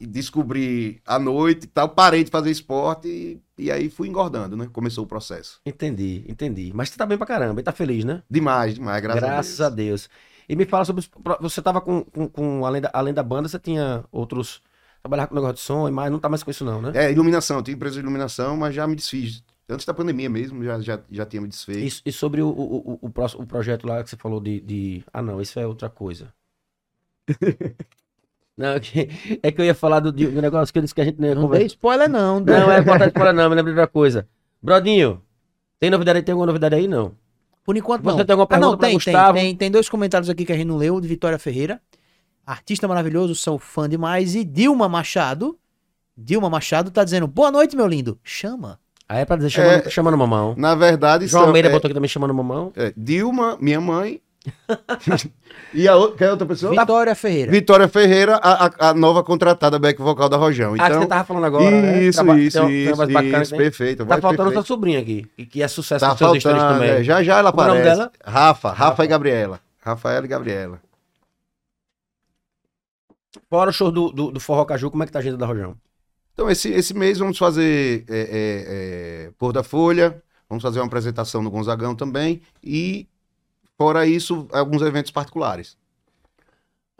descobri à noite e tal, parei de fazer esporte e, e aí fui engordando, né? Começou o processo. Entendi, entendi. Mas você tá bem pra caramba, e tá feliz, né? Demais, demais, graças, Graças a a Deus. E me fala sobre. Você tava com, com, com- além, da, além da banda, você tinha outros. Trabalhar com negócio de som, mas não tá mais com isso, não, né? É, iluminação, eu tinha empresa de iluminação, mas já me desfiz. Antes da pandemia mesmo, já, já, já tinha me desfeito. E, e sobre o, o, o, o, próximo, o projeto lá que você falou de, de- Ah, não, isso é outra coisa. [laughs] não, é que- é que eu ia falar do, do negócio que eu disse que a gente não ia Não dê conversar. spoiler, não. Não, é botar spoiler não, me lembrei de outra coisa. Brodinho, tem novidade aí? Tem alguma novidade aí? Não. Por enquanto Você não. tem alguma Ah, não, pergunta tem, Gustavo? tem, tem, tem dois comentários aqui que a gente não leu, de Vitória Ferreira. Artista maravilhoso, sou fã demais. E Dilma Machado. Dilma Machado tá dizendo, boa noite, meu lindo. Chama. Aí é pra dizer chamando, É. chamando mamão. Na verdade, João são- Almeida é, botou aqui também chamando mamão. é, Dilma, minha mãe. [laughs] e a outra, quem é a outra pessoa? Vitória Ferreira. Vitória Ferreira, a, a- a nova contratada back vocal da Rojão. ah, que Então, você tava falando agora, né? isso, Traba- isso, tem isso, isso, perfeito. Tá vai faltando perfeito. sua sobrinha aqui, e que é sucesso Tá nos seus faltando, também. é, já já ela Como é o nome aparece. dela? Rafa, Rafa, e Gabriela. Rafaela e Gabriela. Fora o show do, do, do Forró Caju, como é que tá a agenda da Rojão? Então, esse, esse mês vamos fazer é, é, é, Pôr da Folha, vamos fazer uma apresentação no Gonzagão também, e fora isso, alguns eventos particulares.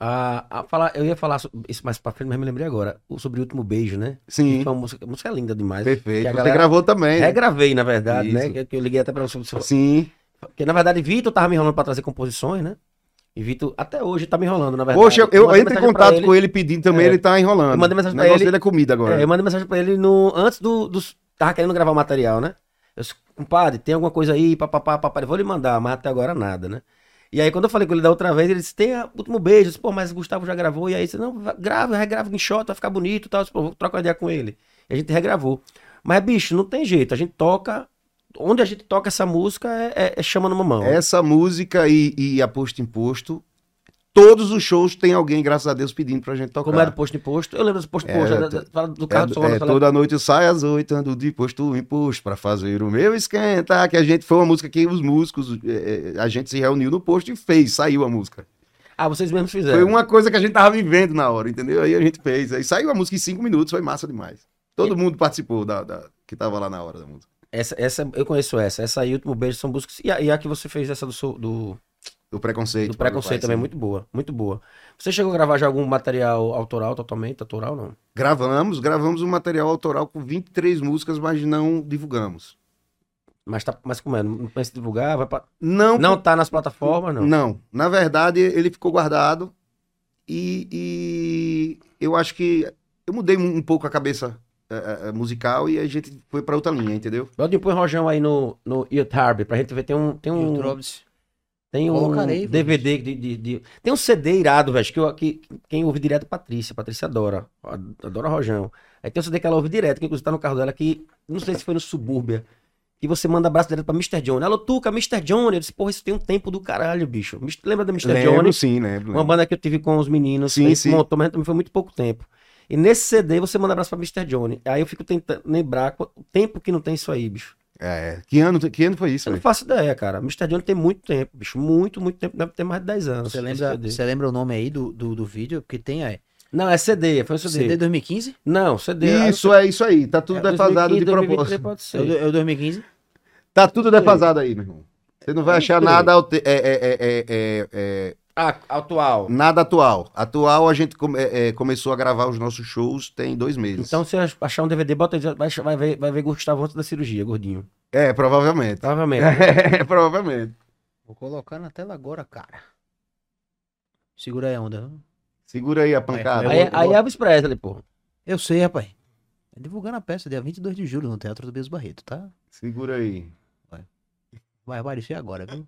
Ah, a falar, eu ia falar so- isso mais pra frente, mas me lembrei agora. o- Sobre o último beijo, né? Sim, Foi uma música, música linda demais. perfeito. Que Você galera- gravou também. né? Regravei, na verdade, Isso. né? Que, que eu liguei até pra você. Sim. Porque, na verdade, Vitor tava me enrolando pra trazer composições, né? E Vitor, até hoje, tá me enrolando, na verdade. Poxa, eu, eu entro em contato com ele pedindo também, É. ele tá enrolando. Eu mandei mensagem o pra negócio ele- dele é comida agora. É, eu mandei mensagem pra ele no, antes do, dos. Tava querendo gravar o material, né? Eu compadre, tem alguma coisa aí, papapá, papai, vou lhe mandar, mas até agora nada, né? E aí, quando eu falei com ele da outra vez, ele disse: tem a último beijo. Eu disse, pô, mas o Gustavo já gravou. E aí, disse, não, va- grava, regrava em shot, vai ficar bonito e tal. Eu disse, pô, vou trocar ideia com ele. E a gente regravou. Mas, bicho, não tem jeito. A gente toca. Onde a gente toca essa música é, é, é chamando mamão. Essa música e, e a Posto Imposto, todos os shows tem alguém, graças a Deus, pedindo pra gente tocar. Como é do posto em posto. Eu lembro do posto em É, posto. é, da- do carro. É, né? é, Fala- toda noite eu saio às oito, ando de posto em posto pra fazer o meu esquenta. Que a gente foi uma música que os músicos, é, é, a gente se reuniu no posto e fez, saiu a música. Ah, vocês mesmos fizeram. Foi uma coisa que a gente tava vivendo na hora, entendeu? Aí a gente fez. Aí saiu a música em cinco minutos, foi massa demais. Todo mundo participou da, da- que tava lá na hora da música. Essa, essa, eu conheço essa. Essa aí, Último Beijo, são músicas. E a, e a que você fez, essa do, seu- do, Do preconceito. do preconceito também, é muito boa. Muito boa. Você chegou a gravar já algum material autoral, totalmente autoral, não? Gravamos, gravamos um material autoral com 23 músicas, mas não divulgamos. Mas, tá, mas como é? Não pensa em divulgar? Vai pra... Não, Não tá nas plataformas, não? Não, na verdade ele ficou guardado e, e eu acho que eu mudei um um pouco a cabeça é, é, musical e a gente foi pra outra linha, entendeu? Brodinho, põe Rojão aí no, no YouTube pra gente ver. Tem um, tem um. Tem um Colocarei, DVD de, de, de- Tem um CD irado, velho, que, eu- que quem ouve direto é Patrícia. Patrícia adora. Adora Rojão. Aí tem um CD que ela ouve direto, que inclusive tá no carro dela, que não sei se foi no Subúrbia. Que você manda abraço direto pra Mr. Johnny. Alô, Tuca, Mr. Johnny. Eu disse, porra, isso tem um tempo do caralho, bicho. Lembra da Mr. Johnny? Lembro, sim, lembro. Uma banda que eu tive com os meninos. Sim, sim. montou, mas também foi muito pouco tempo. E nesse CD você manda abraço pra Mr. Johnny. Aí eu fico tentando lembrar o tempo que não tem isso aí, bicho. É, que ano, que ano foi isso, Eu não velho? faço ideia, cara. Mr. Johnny tem muito tempo, bicho. Muito, muito tempo. Deve ter mais de 10 anos. Você lembra, você lembra o nome aí do, do, do vídeo? Porque tem, é. Não, é CD. Foi um CD. CD 2015? Não, CD. Isso, é isso aí. Tá tudo É, defasado 2015, de 2023 propósito. pode É o, ser. é o 2015? Tá tudo defasado aí, meu irmão. Você não vai achar nada, é, é, é, é, é, é, Ah, atual. nada atual. Atual a gente come- é, é, começou a gravar os nossos shows tem dois meses. Então, se achar um DVD, bota aí, vai, vai ver, vai ver Gustavo antes da cirurgia, gordinho. É, provavelmente. Provavelmente. [laughs] É, provavelmente. Vou colocar na tela agora, cara. Segura aí a onda. Segura aí a pancada. Aí, aí é Elvis Presley, pô. Eu sei, rapaz. Tá divulgando a peça dia 22 de julho no Teatro do Beso Barreto, tá? Segura aí. Vai aparecer agora, viu?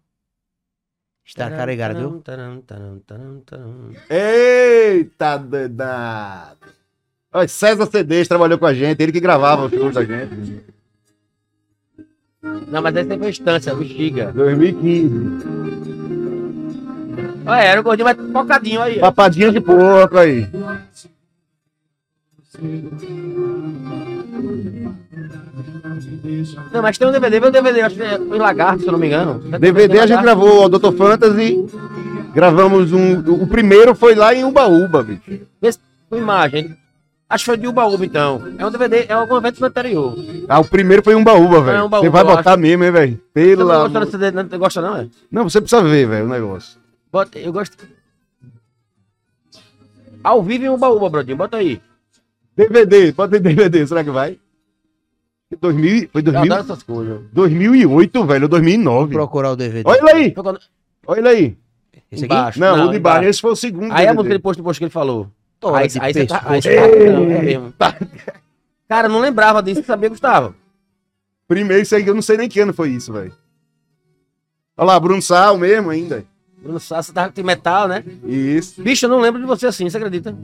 Está carregado, viu? Taram, taram, taram, taram. Eita, danado. Olha, César CDs trabalhou com a gente, ele que gravava os shows da gente. Não, mas esse aí foi instância, bexiga. 2015. Olha, era o gordinho mais focadinho aí. ó. Papadinha de porco aí. Não, mas tem um DVD, vê o DVD, acho que é o Lagarto, se eu não me engano. DVD a gente gravou o Dr. Fantasy. Gravamos um. O primeiro foi lá em Umbaúba, bicho. Esse com imagem. Acho que foi de Ubaúba, então. É um DVD, é algum evento anterior. Ah, o primeiro foi em Umbaúba, velho. Umbaúba, Você vai botar mesmo, hein, velho? Você Pelo não gosta não Você gosta não, é? Não, você precisa ver, velho, o negócio. Bota, eu gosto... Ao vivo em Ubaúba, Brodinho, bota aí. DVD, pode ter DVD, será que vai? 2000, foi Eu 2000, adoro essas coisas. 2008, velho, ou 2009. Procurar o DVD. Olha ele aí, olha ele aí. Esse aqui? Embaixo. Não, o de embaixo. baixo, esse foi o segundo. Aí a DVD. música depois do post que ele falou. Tora aí de aí você tá. Aí você tá não, é mesmo. Cara, eu não lembrava disso, você sabia, Gustavo? Primeiro, isso aí, eu não sei nem que ano foi isso, velho. Olha lá, Bruno Sal mesmo ainda. Bruno Sassi tava com metal, né? Isso. Bicho, eu não lembro de você assim, você acredita?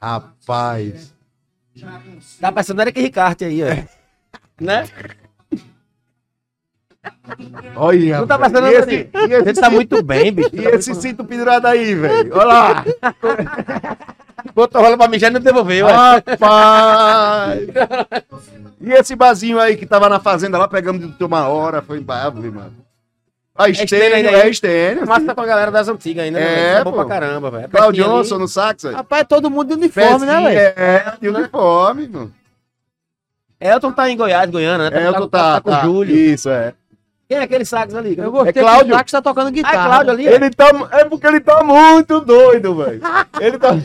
Rapaz. Tá parecendo Eric Ricarte aí, ó. Né? Olha. Não tá passando e esse, e esse, Ele tá muito bem, bicho. e esse cinto pendurado aí, velho. Olha lá. [laughs] Botou rola pra mijar e não devolveu. Rapaz. E esse barzinho aí que tava na fazenda lá, pegamos de uma hora, foi brabo, mano. A Estênio Estênio, ainda é? Estênio. Massa tá com a galera das antigas ainda, né? É, velho? É bom pô. pra caramba, velho. Claudio Festinha ali. Johnson no sax aí. Rapaz, todo mundo de uniforme, né, velho? É, de uniforme, mano. Elton tá em Goiás, Goiânia, né? É, eu tô tá, com tá. o Júlio. Isso, é. Quem é aquele sax ali? Eu gostei É Cláudio. o Sax tá tocando Ah, guitarra. é Cláudio ali? Ele tá, é porque ele tá muito doido, velho. [laughs] Ele tá...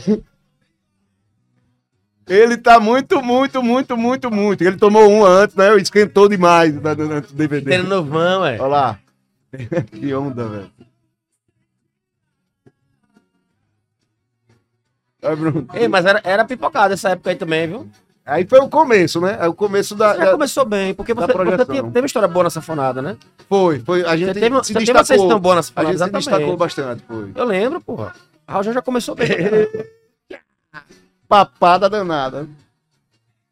Ele tá muito, muito, muito, muito, muito. Ele tomou um antes, né? Esquentou demais né, antes do DVD. Tendo novão, ué. Olha lá. [laughs] que onda, velho. Aí. Ei, mas era, era pipocada essa época aí também, viu? Aí foi o começo, né? É o começo da. Já da- começou bem, porque você, você teve, teve uma história boa na safonada, né? Foi, foi. A gente Você teve, se você teve uma destacou. sessão boa na a safonada, gente se exatamente. destacou bastante, foi. Eu lembro, porra. A Raul já começou bem. [laughs] Papada danada.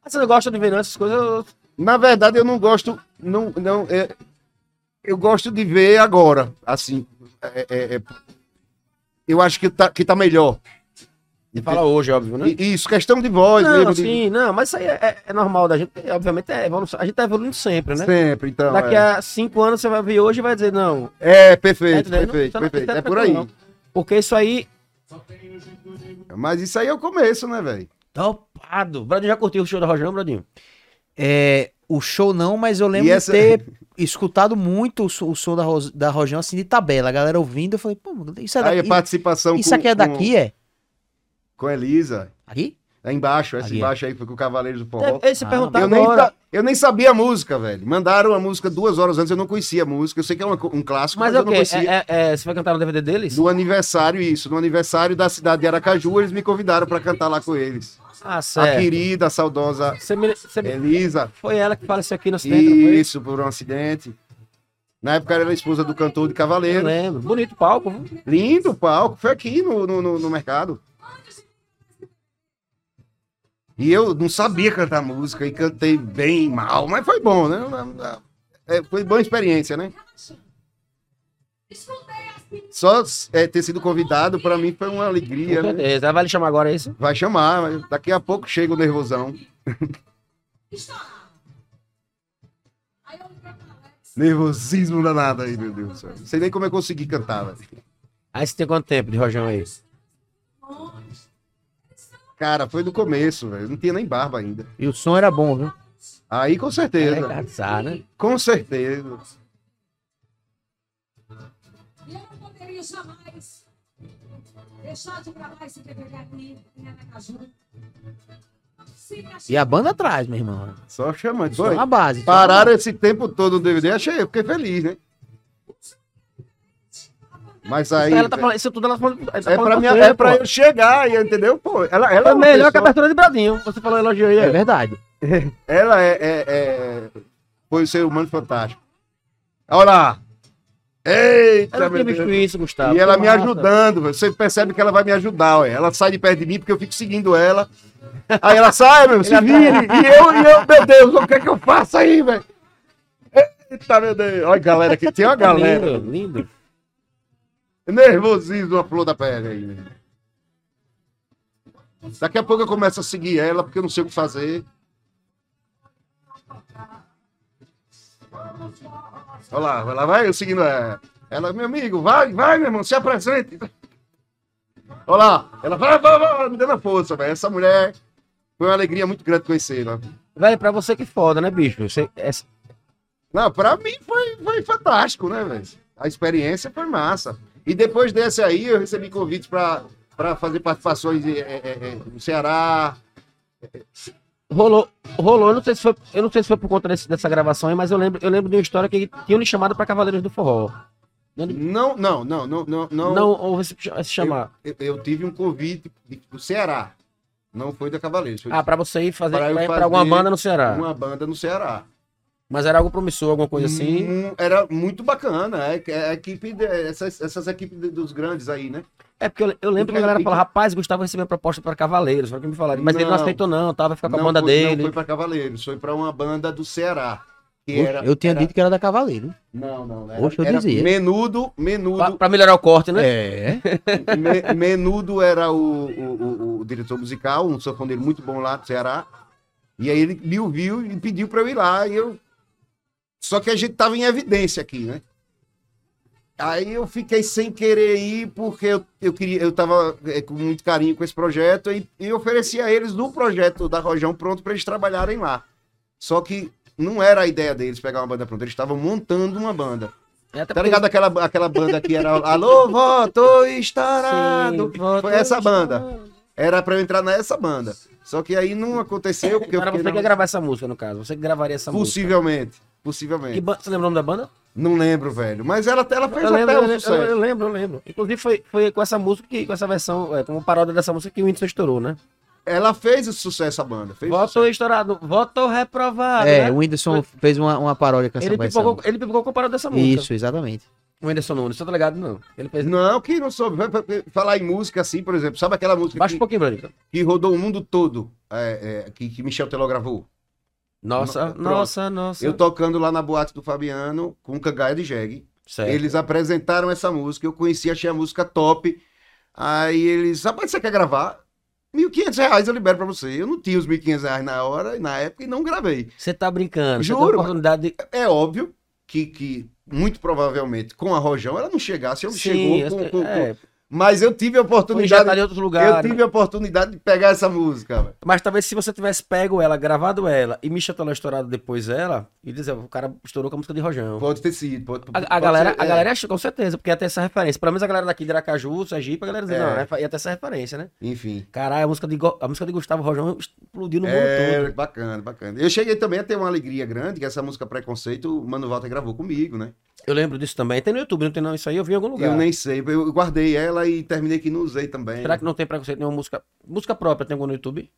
Mas você não gosta de ver não, essas coisas? eu- Na verdade, eu não gosto. Não, não, é, eu gosto de ver agora. Assim. é- é- é- eu acho que tá, que tá melhor. Você fala hoje, óbvio, né? E- Isso, questão de voz Não, mesmo. de- sim, não, mas isso aí é, é- é normal da gente. Obviamente, é evolução. A gente tá evoluindo sempre, né? Sempre, então. Daqui é. a cinco anos você vai ver hoje e vai dizer, não. É, É, perfeito, entendeu? perfeito, Não, perfeito. não- É isso por aí. não. Porque isso aí. Mas isso aí é o começo, né, velho? Topado. Bradinho já curtiu o show da Rojão, Bradinho? É, o show não, mas eu lembro E essa- de ter escutado muito o, so- o som da, da Rojão, assim, de tabela. A galera ouvindo, eu falei, pô, isso é Aí a daqui. participação Isso com, aqui é daqui, é? com, com Elisa. Aqui? É embaixo, essa Ali, é. embaixo aí foi com o Cavaleiros do Forró. Deve- Ah, Eu nem, eu nem sabia a música, velho. Mandaram a música duas horas antes, eu não conhecia a música. Eu sei que é uma um clássico, Mas mas, é eu o não conhecia. É, é- é- você vai cantar no DVD deles? Do aniversário, isso. No aniversário da cidade de Aracaju, eles me convidaram pra cantar lá com eles. Ah, A certo. querida, a saudosa Você me- você me- Elisa. Foi ela que faleceu aqui no acidente? Isso, por um acidente. Na época ela era esposa do cantor de Eu Cavaleiro. lembro. Bonito palco. viu? Lindo o palco, foi aqui no, no, no- no mercado. E eu não sabia cantar música e cantei bem mal, mas foi bom, né? É, foi boa experiência, né? Só é, ter sido convidado, pra mim, foi uma alegria. Né? vai lhe chamar agora, é isso? Vai chamar, mas daqui a pouco chega o nervosão. Nervosismo danado aí, meu Deus do céu. Não sei nem como eu consegui cantar, velho. Aí você tem quanto tempo de rojão aí? Cara, foi do começo, velho. Não tinha nem barba ainda. E o som era bom, viu? Aí com É, certeza. caçar, né? Com certeza. E eu não poderia jamais deixar de gravar esse DVD aqui em Aracaju. Se E a banda atrás, meu irmão. Só chamando. Só na base. Pararam esse tempo todo no DVD, achei, eu fiquei feliz, né? Mas aí. ela tá falando, isso tudo ela tá falando. tá É pra, mim, você, é pra eu chegar, e, entendeu? Pô, ela, ela É é melhor que a pessoa- abertura de Bradinho. Você falou elogio aí. É é. verdade. [laughs] Ela é, é- é- Foi um ser humano fantástico. Olha lá! Eita, Ela tinha meu Deus. isso, Gustavo. E ela me ajudando, você percebe que ela vai me ajudar, ué. ela sai de perto de mim porque eu fico seguindo ela. Aí ela sai, meu, se vire. E eu, e eu, meu Deus, o que é que eu faço aí, velho? Eita, meu Deus. Olha, galera, aqui tem uma galera. Lindo, lindo. Nervosismo, a flor da pele aí. Daqui a pouco eu começo a seguir ela porque eu não sei o que fazer. Olha lá, vai lá, vai eu seguindo ela. Ela, meu amigo, vai, vai, meu irmão, se apresente. Olha lá, ela vai, vai, vai, me dando a força, velho. Essa mulher foi uma alegria muito grande conhecê-la. Velho, pra você que foda, né, bicho? Você, essa- Não, pra mim foi, foi fantástico, né, velho? A experiência foi massa. E depois desse aí, eu recebi convites pra fazer participações é, é, no Ceará. rolou, rolou, eu não sei se foi, eu não sei se foi por conta desse- dessa gravação aí, mas eu lembro, eu lembro de uma história que tinham lhe chamado pra Cavaleiros do Forró. Não, não, não, não, não. Não, Não, ou esse, esse chamar. Eu, eu tive um convite do Ceará. Não foi da Cavaleiros. Foi Ah, pra você ir fazer Pra eu pra, ir pra fazer alguma banda no Ceará. uma banda no Ceará. Mas era algo promissor, alguma coisa assim. Hum, era muito bacana. É, é a equipe, de- essas, essas equipes de- dos grandes aí, né? É porque eu, eu lembro que a galera falava, rapaz, Gustavo recebeu proposta pra Cavaleiros, foi o que me falaram. Mas ele não Não. aceitou não, tava, vai ficar com a não banda foi, dele. Não foi pra Cavaleiros, foi pra uma banda do Ceará. Que Oxe, era, eu tinha era- dito que era da Cavaleiro. Não, não. Era, Oxe, eu era dizia. Menudo, Pra, menudo. pra melhorar o corte, né? É. [laughs] me- menudo era o, o, o- o diretor musical, um sanfoneiro muito bom lá do Ceará. E aí ele me ouviu e pediu pra eu ir lá. E eu... Só que a gente tava em evidência aqui, né? Aí eu fiquei sem querer ir, porque eu, eu queria, eu tava é, com muito carinho com esse projeto e, e ofereci a eles no projeto da Rojão pronto para eles trabalharem lá. Só que não era a ideia deles pegar uma banda pronta, eles estavam montando uma banda. É, Tá porque- ligado aquela, aquela banda que era Alô, vó, tô estourado. Sim, voto Foi essa banda. Era pra eu entrar nessa banda. Só que aí não aconteceu, porque eu Era fiquei você que ia na... gravar essa música, no caso. Você que gravaria essa música. Possivelmente. Que Possivelmente. ba- Você lembra o nome da banda? Não lembro, velho. Mas ela, ela fez Eu até lembro, um eu, lembro, sucesso. eu lembro, eu lembro. Inclusive foi, foi com essa música, que, com essa versão, é, como paródia dessa música que o Whindersson estourou, né? Ela fez esse sucesso, a banda. Fez Voto sucesso. estourado, voto reprovado. É, né? o Whindersson fez uma, uma paródia com essa ele, versão. pipocou, ele pipocou com a paródia dessa música. Isso, exatamente. O Whindersson Nunes, você tá ligado? Não. Ele fez. Não, que não soube. Falar em música assim, por exemplo. Sabe aquela música Baixa um que, pouquinho, Brandon. que rodou o mundo todo? é, é, que, que Michel Teló gravou? Nossa, Pronto. nossa, nossa. Eu tocando lá na boate do Fabiano com Cangaia de Jegue. Certo. Eles apresentaram essa música, eu conheci, achei a música top. Aí eles, rapaz, você quer gravar? 1.500 reais eu libero pra você. Eu não tinha os 1.500 reais na hora, na época, e não gravei. Você tá brincando. Juro, oportunidade de. É óbvio que, que muito provavelmente, com a Rojão, ela não chegasse. Eu Sim, chegou eu com, com- é. Mas eu tive a oportunidade. em outros Eu lugares. tive a oportunidade de pegar essa música, velho. Mas talvez se você tivesse pego ela, gravado ela e Misha Toló estourado depois ela, e dizer, o cara estourou com a música de Rojão. Pode ter sido. Pode, A, a pode galera, ser, a é. galera achou, com certeza, porque ia ter essa referência. Pelo menos a galera daqui de Aracaju, Sergipe, a galera dizia, É. não, né, ia ter essa referência, né? Enfim. Caralho, a música de, a música de Gustavo Rojão explodiu no mundo É, todo. bacana, bacana. Eu cheguei também a ter uma alegria grande, que essa música Preconceito, o Mano Walter gravou comigo, né? Eu lembro disso também. Tem no YouTube, não tem não? Isso aí eu vi em algum lugar. Eu nem sei, eu guardei ela e terminei que não usei também. Será que não tem preconceito nenhuma música? Música própria tem algum no YouTube?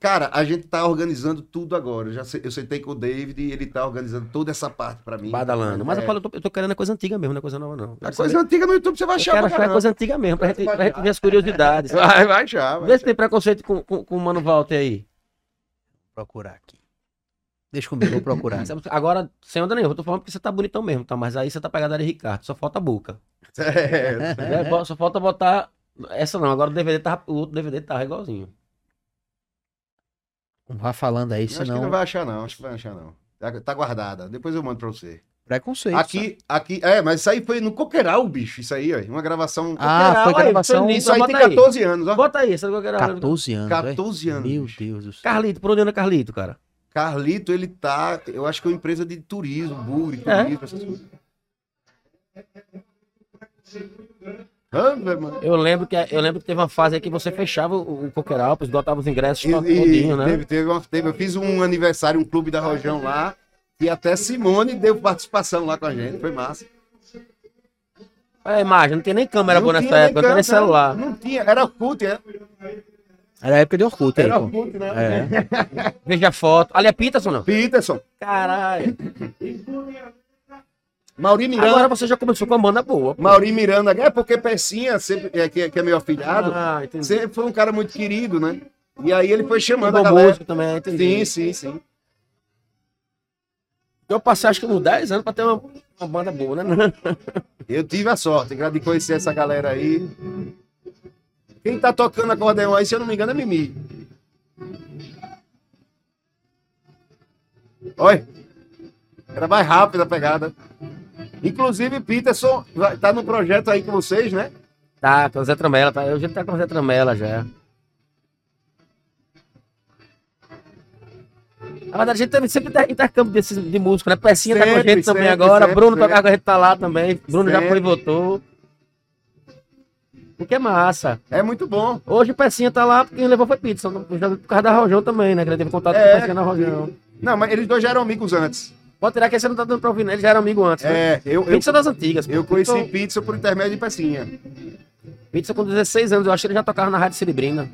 Cara, a gente tá organizando tudo agora. Eu já sei- eu sentei com o David e ele tá organizando toda essa parte pra mim. Badalando. Mas É. eu falo, eu tô, eu tô querendo a coisa antiga mesmo, não é coisa nova, não. A coisa antiga no YouTube você vai Eu achar. quero pra achar caramba. coisa antiga mesmo, pra gente, pra gente ver as curiosidades. [laughs] Vai, vai achar. vai Vê se tem preconceito com, com, com o Mano Walter aí. procurar aqui. Deixa comigo, vou procurar. Música- Agora, sem onda nenhuma, eu tô falando porque você tá bonitão mesmo, tá? Mas aí você tá pegada de Ricardo, só falta a boca. [laughs] É. É, Só falta botar. Essa não, agora o DVD tá. O outro DVD tá igualzinho. Vá falando aí, Acho que senão. não vai achar, não. Acho que vai achar, não. Tá, tá guardada. Depois eu mando pra você. Preconceito. Aqui, aqui. É, mas isso aí foi no Coqueiral, bicho. Isso aí, ó. Uma gravação. Ah, foi aí, gravação. foi isso aí tem aí. 14 anos, ó. Bota aí, essa eu quero. 14 anos. 14 é? anos, Meu bicho. Deus do céu. Carlito, por onde anda Carlito, cara? Carlito, ele tá. Eu acho que é uma empresa de turismo, bugre, É. turismo, essas coisas. Eu lembro que, eu lembro que teve uma fase aí que você fechava o, o Coqueiral, esgotava os ingressos E, todinho, né? teve, teve uma- teve- eu fiz um aniversário, um clube da Rojão lá, e até Simone deu participação lá com a gente, foi massa. É, imagem, não tinha nem câmera boa nessa época, não tinha nem câmera, celular. Não tinha, era Orkut, é. Era a época de Orkut Era. Orkut, né? É. [laughs] Veja a foto. Ali é Peterson, não? Peterson, Caralho. Mauri Miranda. Agora você já começou com uma banda boa. pô. Mauri Miranda, é porque Pecinha, sempre, é, que, que é meu afilhado, Ah, entendi. sempre foi um cara muito querido, né? E aí ele foi chamando a galera. músico também, entendi. Sim, sim, sim. Eu passei acho que uns 10 anos pra ter uma, uma banda boa, né? Eu tive a sorte de conhecer essa galera aí. Quem tá tocando acordeão aí, se eu não me engano, é Mimi. Olha. Era mais rápida a pegada. Inclusive, Peterson tá no projeto aí com vocês, né? Tá, com o Zé Tramela, tá? Eu já tá com o Zé Tramela já. Na verdade, a gente teve sempre inter- intercâmbio desses, de músico, né? Pecinha tá com a Sempre, gente também sempre, agora, sempre, Bruno sempre. tocava com a gente tá lá também. Bruno já foi e Sempre. voltou. O que é massa. É muito bom. Hoje o Pecinha tá lá, porque quem levou foi já por causa da Rojão também, né? Que ele teve contato com É. o Pecinha na Rojão. Não, mas eles dois já eram amigos antes. Pode tirar que você não tá dando pra ouvir, né? Eles já eram amigos antes, né? É, eu, eu, Peterson das antigas. pô. eu conheci Peterson- Peterson por intermédio de Pecinha. Peterson com 16 anos, eu acho que ele já tocava na Rádio Celebrina.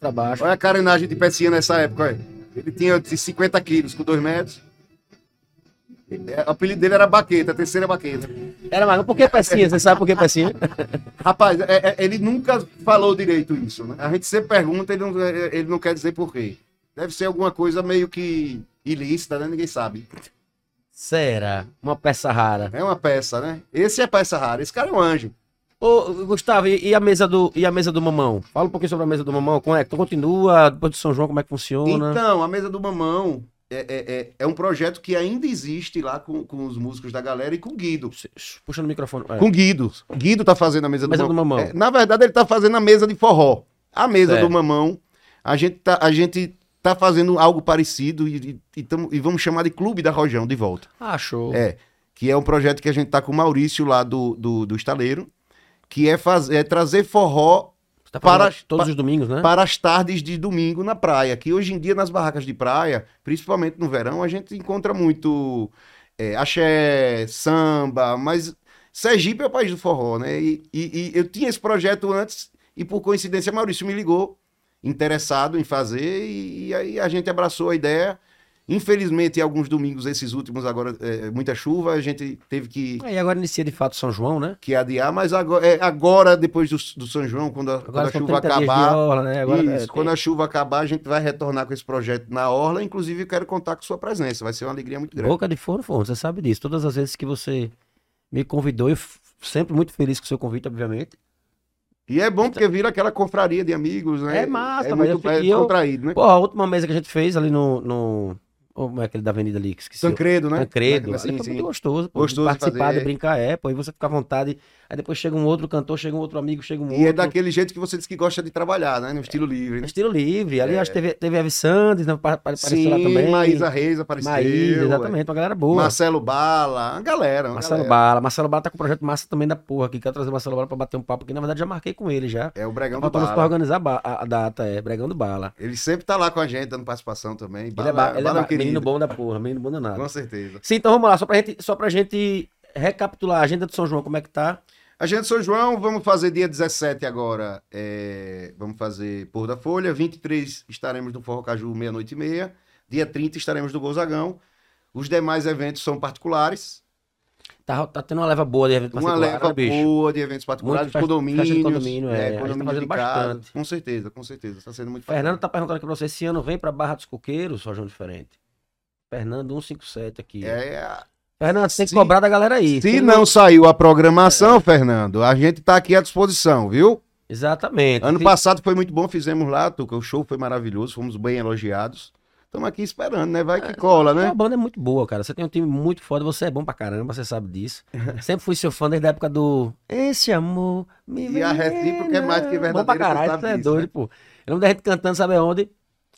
Pra baixo. Olha a carenagem de Pecinha nessa época, olha. Ele tinha de 50 quilos, com 2 metros. É, O apelido dele era Baqueta, a terceira Baqueta. Era mais. Por que Pecinha? Você sabe por que Pecinha? [laughs] Rapaz, é- é- ele nunca falou direito isso, né? A gente sempre pergunta, ele não, é- ele não quer dizer por quê. Deve ser alguma coisa meio que ilícita, né? Ninguém sabe. Será? Uma peça rara. É uma peça, né? Esse é peça rara, esse cara é um anjo. Ô, Gustavo, e, a mesa do, e a mesa do mamão? Fala um pouquinho sobre a mesa do mamão. Como é que tu continua? Depois de São João, como é que funciona? Então, a mesa do mamão é, é, é, é um projeto que ainda existe lá com, com os músicos da galera e com o Guido. Puxa no microfone. É. Com o Guido. Guido tá fazendo a mesa, Mesa do do mamão. É, na verdade, ele tá fazendo a mesa de forró. A mesa Certo. do mamão. A gente tá, a gente tá fazendo algo parecido e, e, e tamo- e vamos chamar de Clube da Rojão de volta. Ah, show. É. Que é um projeto que a gente tá com o Maurício lá do, do, do Estaleiro. Que é, fazer, é trazer forró tá falando para- todos pa- os domingos, né? para as tardes de domingo na praia. Que hoje em dia, nas barracas de praia, principalmente no verão, a gente encontra muito é, axé, samba, mas Sergipe é o país do forró, né? E, e- e eu tinha esse projeto antes e, por coincidência, Maurício me ligou, interessado em fazer, e, e aí a gente abraçou a ideia. Infelizmente, alguns domingos, esses últimos agora, é, muita chuva, a gente teve que, Aí agora inicia de fato São João, né? que adiar, mas agora, é, agora depois do, do São João, quando a, quando Agora a são chuva 30 dias de acabar, orla, né? Agora isso, é, tem- quando a chuva acabar, a gente vai retornar com esse projeto na Orla. Inclusive, eu quero contar com sua presença. Vai ser uma alegria muito grande. Boca de forno, forno, você sabe disso. Todas as vezes que você me convidou, eu sempre muito feliz com o seu convite, obviamente. E é bom porque vira aquela confraria de amigos, né? É massa, é mas muito eu é fiquei- eu- contraído, né? Pô, a última mesa que a gente fez ali no. no Como é aquele da avenida ali? que Esqueci. Tancredo, né? Tancredo. Ali foi sim. muito gostoso. Pô, Gostoso de participar, fazer. de brincar, é, pô. Aí você fica à vontade. Aí depois chega um outro cantor, chega um outro amigo, chega um E é outro. daquele jeito que você disse que gosta de trabalhar, né? No estilo livre. É Né? Estilo livre. Ali acho que teve, teve Eve Sandes, né? pa- pa- apareceu Sim, lá também. Maísa Reis apareceu. Maísa, ué. exatamente. Uma galera boa. Marcelo Bala, uma galera. Uma Marcelo galera. Bala. Marcelo Bala tá com um projeto massa também da porra aqui. Quero trazer o Marcelo Bala pra bater um papo aqui. Na verdade, já marquei com ele já. É o Bregão do Faltando pra Bala. organizar a, a- data, é. Bregando Bala. Ele sempre tá lá com a gente, dando participação também. Ele Bala, é, ba- ele é Bala ba- querido. menino bom da porra, menino bom danado. Com certeza. Sim, então vamos lá, só pra gente, só pra gente recapitular a agenda do São João, como é que tá? A gente, São João, vamos fazer dia 17 agora. é, Vamos fazer Pôr da Folha. 23 estaremos no Forró Caju, meia-noite e meia. Dia 30 estaremos no Gozagão. Os demais eventos são particulares. Tá, tá tendo uma leva boa de evento Uma particular, leva né, boa de eventos particulares, Muito festa- condomínios. de condomínio, é. Gente tá condomínio fazendo de casa. bastante. Com certeza, com certeza. Está sendo muito Fernando tá perguntando aqui pra você, esse ano vem pra Barra dos Coqueiros, São João Diferente? Fernando 157 aqui. É, Fernando, tem que Se- cobrar da galera aí. Se não saiu a programação, É. Fernando, a gente tá aqui à disposição, viu? Exatamente. Ano Se- passado foi muito bom, fizemos lá, Tuca, o show foi maravilhoso, fomos bem elogiados. Estamos aqui esperando, né? Vai que cola, A né? banda é muito boa, cara. Você tem um time muito foda, você é bom pra caramba, você sabe disso. [laughs] Sempre fui seu fã desde a época do Esse amor me E a recíproca é mais do que Bom pra verdadeira, caralho, você você é disso, doido, né? pô. Eu lembro da gente cantando, sabe aonde?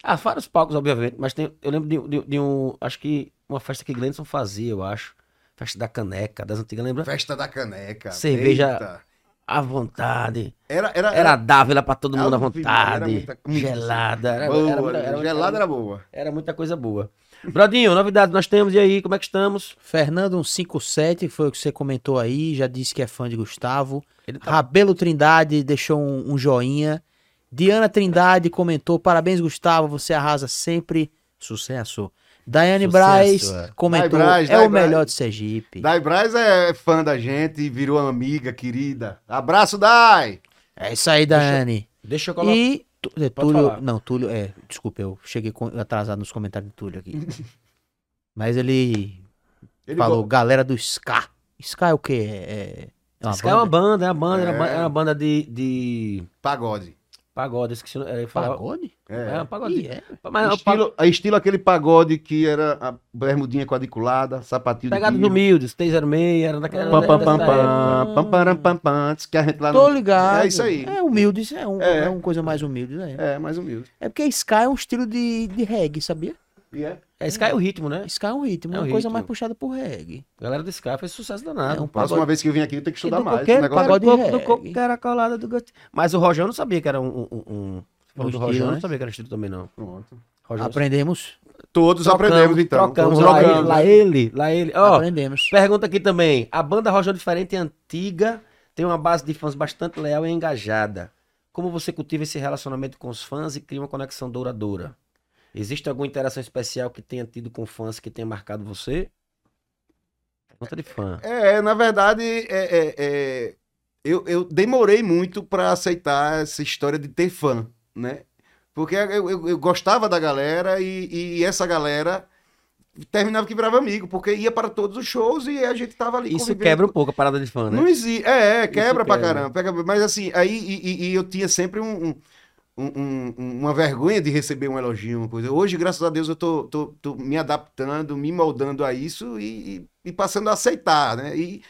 Ah, vários palcos, obviamente, mas tem, eu lembro de, de- de um, acho que uma festa que Glenson fazia, eu acho. Festa da caneca, das antigas, lembra? Festa da caneca. Cerveja- Eita. À vontade. Era, era, Era dávila pra todo mundo à Maria, era vontade. muita- muito gelada. Era, boa, era muita- era muita- gelada era boa. era muita coisa boa. Brodinho, novidades nós temos, e aí, como é que estamos? Fernando 157, foi o que você comentou aí, já disse que é fã de Gustavo. Tá Rabelo Trindade deixou um, um joinha. Diana Trindade comentou: parabéns, Gustavo, você arrasa sempre. Sucesso. Daiane Sucesso, Braz é. comentou: Dai Braz, é Dai o Braz. melhor de Sergipe. Dai Braz é fã da gente, virou amiga querida. Abraço, Dai! É isso aí, Daiane. Deixa eu colocar. E Tu- é, Pode Túlio, falar. não, Túlio, é, desculpa, eu cheguei atrasado nos comentários do Túlio aqui. [laughs] Mas ele, Ele falou, galera do Ska. Ska é o quê? É, é uma é uma banda? banda, é uma banda, era uma- É. era uma banda de, de Pagode. Pagode, esqueci, é, falava- Pagode? É, É. um pagode. É. Mas estilo, é estilo aquele pagode que era a bermudinha quadriculada, sapatinho Pegado de do milho. humildes, 606, era daquela. Pam, pam, pam, pam, pam, pam, pam, diz que a gente lá Tô no- ligado. É isso aí. É humilde, é, um, É. é. uma coisa mais humilde, né? É, mais humilde. É porque Ska é um estilo de, de reggae, sabia? E é? É, Sky é o ritmo, né? Ska é um ritmo, É uma um coisa ritmo. mais puxada por reggae. A galera do Sky fez sucesso É danado. um Próxima pagode- vez que eu vim aqui, eu tenho que estudar do mais. negócio pagode do coco, do coco, caracolada do gosto. Mas o Rojão não sabia que era um. um, um, um... Falou Um do Rojão, eu né? não sabia que era estilo também, não. Pronto. Rojão, Aprendemos. Todos trocamos, aprendemos, então. Trocamos, Todos lá, ele, trocamos, lá ele, lá ele. Ó, Aprendemos. pergunta aqui também. A banda Rojão Diferente é antiga, tem uma base de fãs bastante leal e engajada. Como você cultiva esse relacionamento com os fãs e cria uma conexão duradoura? Existe alguma interação especial que tenha tido com fãs que tenha marcado você? Pergunta de fã. É, na verdade, é, é, é, eu, eu demorei muito pra aceitar essa história de ter fã, né? Porque eu, eu, eu gostava da galera e, e essa galera terminava que virava amigo, porque ia para todos os shows e a gente tava ali Isso convivendo quebra um pouco a parada de fã, né? Não existe. É, é, quebra pra quebra. caramba. Mas assim, aí e, e- e eu tinha sempre um, um- um- um- uma vergonha de receber um elogio, uma coisa. Hoje, graças a Deus, eu tô, tô- tô me adaptando, me moldando a isso e, e- passando a aceitar, né? E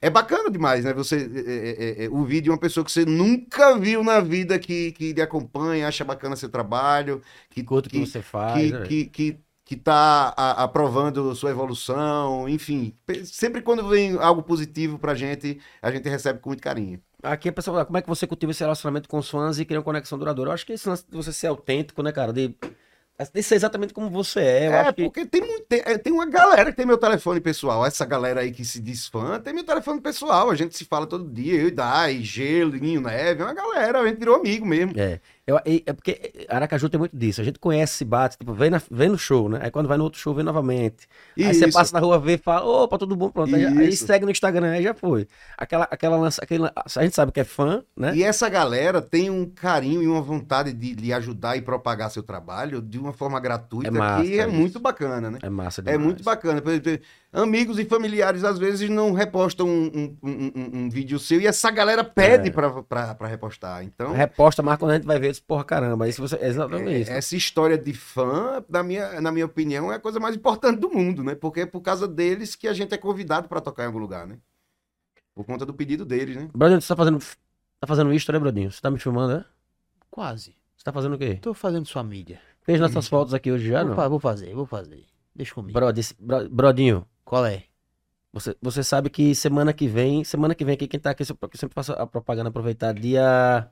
é bacana demais, né? Você é, é, é, ouvir de uma pessoa que você nunca viu na vida que, que lhe acompanha, acha bacana seu trabalho, que, Curto o que que, você faz. que, né? que, que, que tá a- aprovando sua evolução, enfim. Sempre quando vem algo positivo pra gente, a gente recebe com muito carinho. Aqui a pessoa fala, como é que você cultiva esse relacionamento com os fãs e cria uma conexão duradoura? Eu acho que esse lance de você ser autêntico, né, cara? De, de ser exatamente como você é. Eu é, acho que porque tem, muito, tem, é, tem uma galera que tem meu telefone pessoal. Essa galera aí que se diz fã, tem meu telefone pessoal. A gente se fala todo dia. Eu e Dai, Gelo, Ninho Neve. É uma galera, a gente virou amigo mesmo. É, eu, é porque Aracaju tem muito disso. A gente conhece, se bate, tipo, vem, na- vem no show, né? Aí quando vai no outro show, vem novamente. Aí você Isso. passa na rua, vê e fala, opa, tudo bom, pronto. Aí, aí Isso. segue no Instagram, aí já foi. Aquela, aquela lança, aquele, a gente sabe que é fã, né? E essa galera tem um carinho e uma vontade de lhe ajudar e propagar seu trabalho de uma forma gratuita É massa que é isso. muito bacana, né? É massa É demais. muito bacana. Por exemplo, amigos e familiares às vezes não repostam um, um, um- um- vídeo seu e essa galera pede É. pra, pra, pra repostar. Então, Reposta, mas quando a gente vai ver, porra, caramba, isso você. É exatamente isso. Essa história de fã, na minha, na minha opinião, é a coisa mais importante do mundo, né? Porque é por causa deles que a gente é convidado pra tocar em algum lugar, né? Por conta do pedido deles, né? Brodinho, você tá fazendo. Tá fazendo isso, né, Brodinho? Você tá me filmando, né? Quase. Você tá fazendo o quê? Tô fazendo sua mídia. Fez nossas fotos aqui hoje já, vou, não? fa- vou fazer, vou fazer. Deixa comigo. Brody, esse- Bro- Brodinho, Qual é? você, você sabe que semana que vem, semana que vem aqui, quem tá aqui, eu sempre faço a propaganda, aproveitar, dia...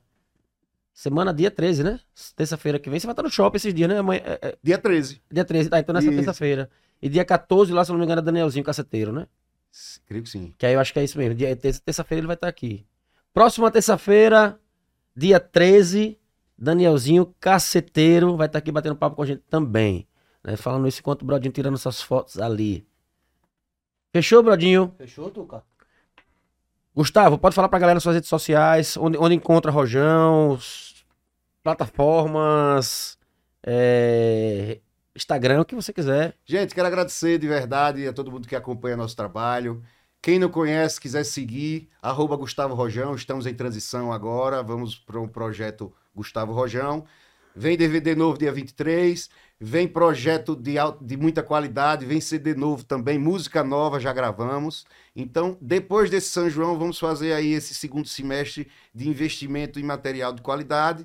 Semana, dia 13, né? Terça-feira que vem, você vai estar no shopping esses dias, né? Amanhã, é- é- Dia 13. dia 13, tá, então nessa terça-feira. E dia 14, lá, se eu não me engano, é Danielzinho Caceteiro, né? Creio que sim. Que aí eu acho que é isso mesmo. Dia, terça- terça-feira ele vai estar aqui. Próxima terça-feira, dia 13, Danielzinho Caceteiro vai estar aqui batendo papo com a gente também. Né? Falando isso enquanto o Brodinho tirando essas fotos ali. Fechou, Brodinho? Fechou, Tuca? Gustavo, pode falar pra galera nas suas redes sociais, onde, onde encontra Rojão, plataformas, é, Instagram, o que você quiser. Gente, quero agradecer de verdade a todo mundo que acompanha nosso trabalho. Quem não conhece, quiser seguir, arroba Gustavo Rojão, estamos em transição agora, vamos para um projeto Gustavo Rojão. Vem DVD novo dia 23, vem projeto de, de muita qualidade, vem CD novo também, música nova já gravamos. Então, depois desse São João, vamos fazer aí esse segundo semestre de investimento em material de qualidade,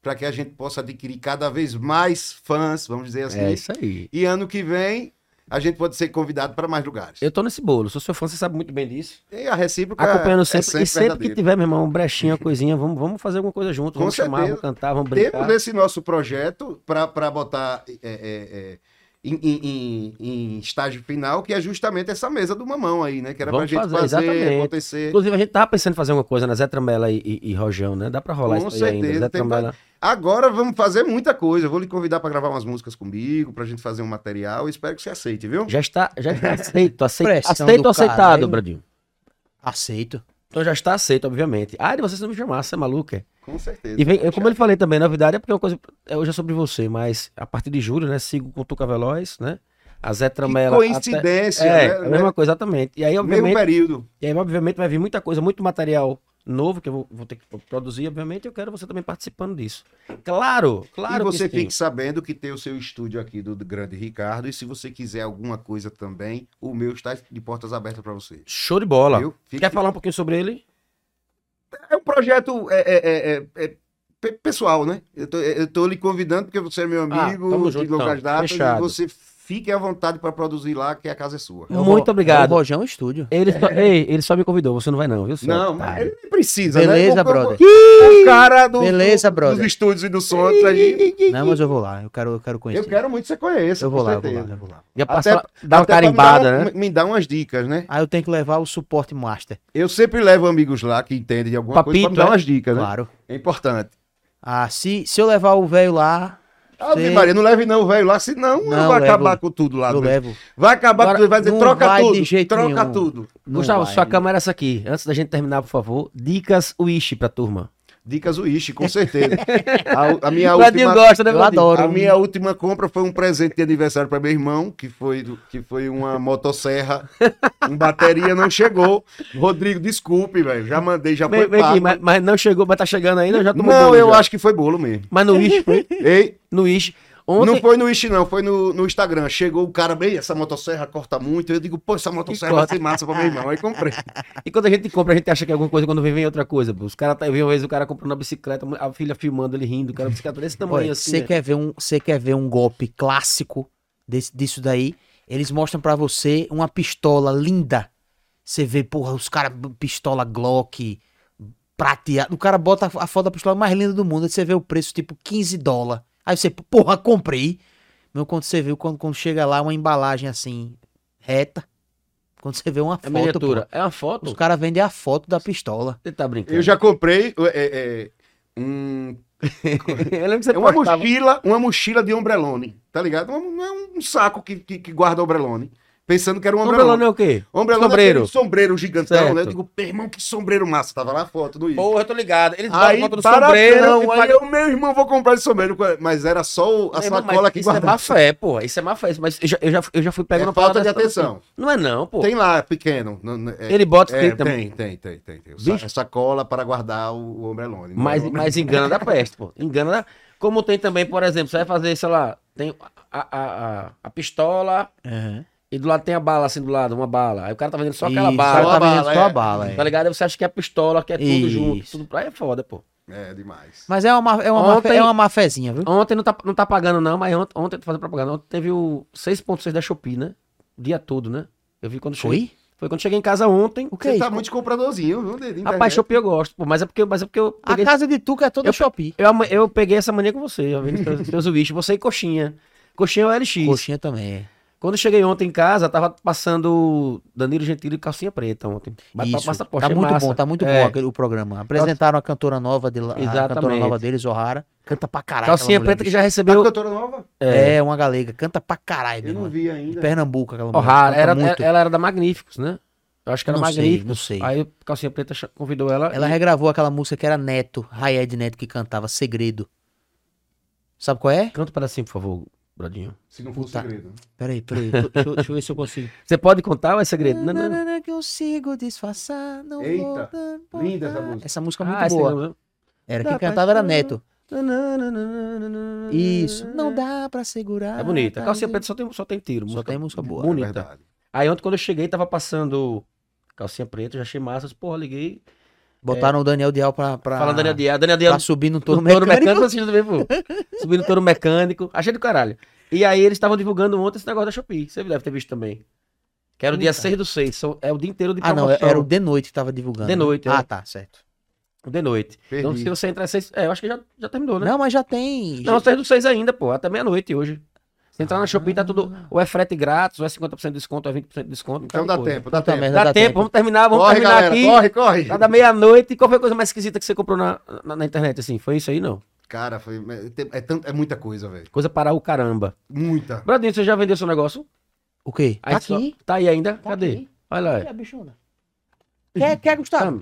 para que a gente possa adquirir cada vez mais fãs, vamos dizer assim. É isso aí. E ano que vem a gente pode ser convidado para mais lugares. Eu tô nesse bolo, sou seu fã, você sabe muito bem disso. E a recíproca Acompanhando é sempre. sempre e sempre que verdadeira. tiver, meu irmão, um brechinho, uma coisinha, vamos, vamos fazer alguma coisa junto. Com Vamos chamar, certeza. vamos cantar, vamos brincar. Temos esse nosso projeto para botar é, é, é, em, em- em- estágio final, que é justamente essa mesa do mamão aí, né? Que era pra Vamos gente fazer, fazer, exatamente. acontecer. Inclusive, a gente tava pensando em fazer uma coisa na Zé Tramela e, e, e Rojão, né? Dá pra rolar Com isso aí ainda. certeza, Zé tem Tramela. Agora vamos fazer muita coisa. Eu vou lhe convidar para gravar umas músicas comigo, pra gente fazer um material. Eu espero que você aceite, viu? Já está, já está aceito, aceito, aceito aceitado. Bradinho? Aceito. Então já está aceito, obviamente. Ah, de vocês não me chamar, você é maluco, é? Com certeza. E vem, eu- como eu falei também, novidade é porque é uma coisa. é, Hoje é sobre você, mas a partir de julho, né? Sigo com o Tuca Veloz, né? A Zé Que Tramela. coincidência, até- É, né? a mesma coisa, exatamente. E aí, Mesmo obviamente, período. e aí, obviamente, vai vir muita coisa, muito material novo que eu vou, vou ter que produzir, obviamente. Eu quero você também participando disso. Claro, claro. e você que fique sabendo que tem o seu estúdio aqui do Grande Ricardo. E se você quiser alguma coisa também, o meu está de portas abertas para você. Show de bola. Fique- Quer falar um pouquinho sobre ele? É um projeto é, é, é, é, é pe- pessoal, né? Eu tô, eu tô lhe convidando porque você é meu Ah, amigo tamo de longas então. datas. Fechado. E você fique à vontade para produzir lá, que a casa é sua. É o Muito Ro- obrigado. É o Rojão Estúdio. Ele só, ei, ele só me convidou, você não vai não, viu? seu Não, mas ele nem precisa, Beleza, né? Brother. O, o cara do, Beleza, do- brother. dos estúdios e do som aí. Não, mas eu vou lá. Eu quero, eu quero conhecer. Eu quero muito que você conheça. Eu vou lá, eu vou lá, eu vou lá. Já Até- dá uma carimbada, me dar, um- né? Me dá umas dicas, né? Aí eu tenho que levar o suporte master. Eu sempre levo amigos lá que entendem de alguma coisa Papito, pra me dar é? umas dicas, né? Claro. É importante. Ah, se, se eu levar o velho lá, Ave Sim. Maria, não leve não, velho, lá, senão Não, vai levo. acabar com tudo lá. eu né? levo. Vai acabar Agora, com tudo, vai dizer, não troca vai tudo, de jeito troca nenhum. tudo. Não Gustavo, vai. sua câmera é essa aqui. Antes da gente terminar, por favor, dicas Wish pra turma. Dicas Wish, com certeza. [laughs] a, a minha última... gosta, né, Eu adoro. A minha última compra foi um presente de aniversário para meu irmão, que foi, que foi uma motosserra. um bateria não chegou. Rodrigo, desculpe, velho. Já mandei, já foi vem aqui, mas, mas não chegou, mas tá chegando ainda, já tomou Não, bolo eu já. acho que foi bolo mesmo. Mas no Wish foi? Ei, No Wish. Ontem, não foi no Wish, não, foi no, no Instagram. Chegou o cara, bem, essa motosserra corta muito. Eu digo, pô, essa motosserra vai ser massa para meu irmão. Aí comprei. [laughs] E quando a gente compra, a gente acha que é alguma coisa, quando vem, vem outra coisa. Os caras, tá, eu vi uma vez o cara comprando uma bicicleta, a filha filmando ele rindo, o cara, a bicicleta desse tamanho Olha, assim. você né? quer ver um, você quer ver um golpe clássico desse, disso daí? Eles mostram pra você uma pistola linda. Você vê, porra, os caras pistola Glock, prateado. O cara bota a, a foto da pistola mais linda do mundo. Aí você vê o preço tipo 15 dólares. Aí você, porra, comprei. Meu, quando você vê, quando, quando chega lá, uma embalagem assim, reta. Quando você vê uma É foto, miniatura. pô, É uma foto? os caras vendem a foto da pistola. Você tá brincando. Eu já comprei é, é, um [laughs] eu lembro que você É uma postava- mochila, uma mochila de ombrelone, tá ligado? Um, não é um saco que, que, que guarda ombrelone. Pensando que era um Ombrelone ombrelone. é o quê? Ombrelone é Sombreiro. sombreiro gigantão, Certo. né? Eu digo, meu irmão, que sombreiro massa. Tava lá a foto do Igor. Porra, eu tô ligado. Eles botam Aí, foto do sombreiro e aí pagam- eu, meu irmão, vou comprar esse sombreiro. Mas era só a irmão, sacola mas que Isso é má guardava. fé, pô. Isso é má fé. Mas eu já, eu já, eu já fui pego É falta de atenção. assim. Não é não, pô. Tem lá, pequeno. não- não- é- Ele bota é, escrito também. tem, tem, tem, tem, tem. Vixe. Sacola para guardar o, o ombrelone. não Mas, é mas engana da [laughs] peste, pô. Engana da... Como tem também, por exemplo, você vai fazer, sei lá, tem a, a, a, a pistola Aham. E do lado tem a bala, assim, do lado, uma bala. Aí o cara tá vendendo só aquela Isso, bala. Só tá a vendendo bala, só a é. bala, é. Tá ligado? Aí você acha que é a pistola, que é tudo Isso. junto. Tudo pra aí é foda, pô. É demais. Mas é uma, é uma, Ontem- é uma má fezinha, viu? Ontem não tá, não tá pagando, não, mas ontem, ontem tô fazendo propaganda. Ontem teve o 6.6 da Shopee, né? O dia todo, né? Eu vi quando cheguei. Foi? Foi quando cheguei em casa ontem. O que Você é tá isso? muito compradorzinho, viu? de- de Rapaz. Shopee eu gosto, pô. Mas é porque, mas é porque eu A peguei, casa de Tuca é toda Eu- Shopee. eu, ama- eu peguei essa mania com você. Eu vi nos teus- teus bichos. Você e coxinha. Coxinha é o LX. Coxinha também, é. Quando eu cheguei ontem em casa, tava passando Danilo Gentili e calcinha preta ontem. Isso. massa, pô, tá achei muito massa. bom, tá muito É. bom aquele, o programa. Apresentaram a cantora nova dele, a cantora nova deles, Zohara. Canta pra caralho. Calcinha preta que já Tá recebeu. cantora nova? É. É, uma galega. Canta pra caralho, Eu não vi De ainda. Pernambuco, aquela mulher. Canta era, muito. ela era da Magníficos, né? Eu acho que era Não Magníficos. não sei. Aí o Calcinha Preta convidou ela. Ela e- regravou aquela música que era Neto, Rayed Neto, que cantava Segredo. Sabe qual é? Canta um pedacinho, por favor, Brodinho. Se não for Puta. segredo. Peraí, peraí. Deixa, eu- deixa eu ver se eu consigo. [laughs] Você pode contar ou é segredo? Não, não, não. Nanana, que eu sigo disfarçar, não Eita, vou linda essa música. Essa música é muito Ah, é boa. segredo. Era Dá quem cantava era. Neto. Isso. Não dá pra segurar. É bonita. tá Calcinha. Preta só tem, só tem tiro. Só tem música boa. Bonita. Verdade. Aí ontem, quando eu cheguei, tava passando Calcinha Preta, já achei massa. Porra, liguei. Botaram o Daniel Dial pra, pra, Falando Daniel Dias. Daniel Dias pra subir no touro mecânico. mecânico, assistindo também, pô. Subindo no touro mecânico. Achei do caralho. E aí eles estavam divulgando ontem esse negócio da Shopee. Você deve ter visto também. Que era o dia Puta. 6 do 6. São- É o dia inteiro de Ah, não, promoção. era o de noite que tava divulgando. De né? noite, é. Ah, tá, certo. O de noite. Então, Perdi. se você entrar às 6. É, eu acho que já, já terminou, né? Não, mas já tem. Não, 6 do 6 ainda, pô. Até meia-noite hoje. Se entrar na Shopee, tá tudo. Ah. Ou é frete grátis, ou é 50% de desconto, ou é 20% de desconto. Então dá coisa. tempo, dá tempo. Dá, tempo, vamos terminar, vamos Corre, terminar galera, aqui. corre, corre. Tá da meia-noite. Qual foi a coisa mais esquisita que você comprou na, na, na internet, assim? Foi isso aí, não? Cara, foi, é, é, tant- é muita coisa, velho. Coisa para o caramba. Muita. Bradinho, você já vendeu seu negócio? O quê? Aí Tá só- aqui. Tá aí ainda? Tá Cadê? aqui. Olha lá. Cadê a bichona? Quer, quer Gustavo?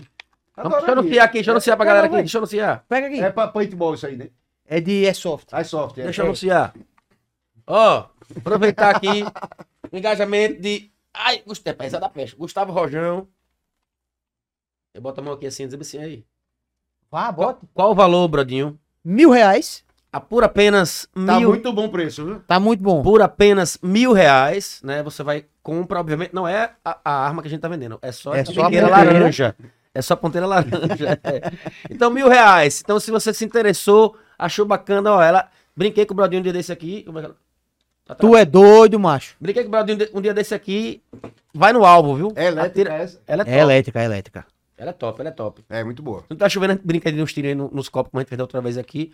Vamos, deixa eu anunciar aqui, deixa eu anunciar pra galera aqui, deixa eu anunciar. Pega aqui. É pra paintball isso aí, né? É de Airsoft. iSoft, é. Deixa eu anunciar. Ó, aproveitar aqui o engajamento de. Ai, Gustavo, é essa da peste. Gustavo Rojão. Eu boto a mão aqui assim, dizer assim aí. Vá, Qual, qual o valor, Brodinho? Mil reais. A por apenas Tá mil. muito bom o preço, viu? Tá muito bom. Por apenas mil reais, né? Você vai compra, obviamente, não é a, a arma que a gente tá vendendo, é só É só a ponteira ponteira. laranja. É só a ponteira laranja. [laughs] é. Então, mil reais. Então, se você se interessou, achou bacana, ó, ela. Brinquei com o Brodinho um dia desse aqui. Como é que ela- Tá Tu é doido, macho. Brinquei com o Brodinho um dia- desse aqui. Vai no alvo, viu? É elétrica Atira- essa? Ela é top. É elétrica, é elétrica. Ela é top, ela é top. É, muito boa. Não tá chovendo, brinca de uns tiros aí no- nos copos, como a gente fez da outra vez aqui.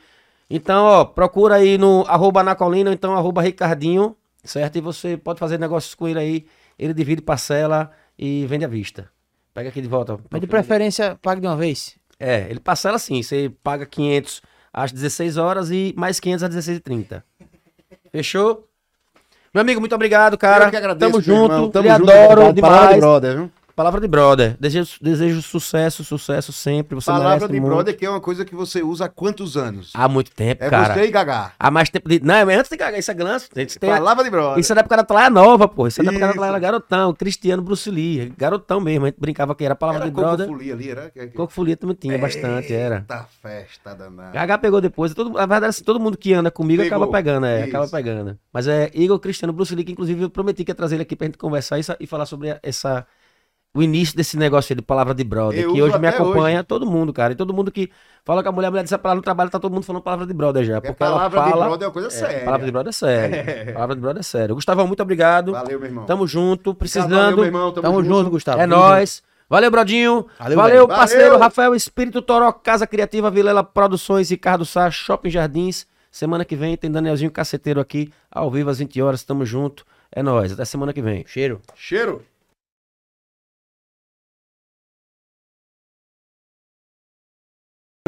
Então, ó, procura aí no arroba Anacolina, ou então arroba Ricardinho, certo? E você pode fazer negócios com ele aí. Ele divide parcela e vende à vista. Pega aqui de volta. Mas de preferência, pague de uma vez. É, ele parcela assim. Você paga 500 às 16 horas e mais 500 às 16h30. Fechou? Meu amigo, muito obrigado, cara. Eu que agradeço, Tamo junto. irmão. Tamo Lhe junto, adoro demais. brother, viu? Palavra de brother. Desejo, desejo sucesso, sucesso sempre. Você Palavra de muito. brother que é uma coisa que você usa há quantos anos? Há muito tempo, é cara. você e Gagá. Há mais tempo de. Não, mas antes de cagar, isso é. Isso, tem... Palavra de brother. isso é da época da Atlaia Nova, pô. Isso é da época da Isso. Atlaia Garotão. Cristiano Bruce Lee. Garotão mesmo. A gente brincava que era palavra Era de brother. cocofolia ali, era? Que- Coco Folia também tinha bastante, era. Eita festa danada. Gagá pegou depois. Todo, na verdade, assim, todo mundo que anda comigo Pegou. acaba pegando, é. Isso. Acaba pegando. Mas é Igor Cristiano Bruce Lee, que inclusive eu prometi que ia trazer ele aqui pra gente conversar e, e falar sobre essa. O início desse negócio aí de palavra de brother, Eu que hoje me acompanha todo mundo, cara. E todo mundo que fala com a mulher, a mulher disse pra ela no trabalho, tá todo mundo falando palavra de brother já. Porque Porque ela palavra de fala. brother é uma coisa É, séria. palavra de brother é sério. [laughs] Palavra de brother é sério. Gustavo, muito obrigado. Valeu, meu irmão. Tamo junto, Valeu, precisando. meu irmão. Tamo, junto, Gustavo. é Tamo nóis. Valeu, Brodinho. Valeu, Valeu, parceiro Valeu. Rafael Espírito Toró, Casa Criativa, Vilela Produções, Ricardo Sá, Shopping Jardins. Semana que vem tem Danielzinho Caceteiro aqui, ao vivo às 20 horas. Tamo junto. É nóis. Até semana que vem. junto. Cheiro. Cheiro.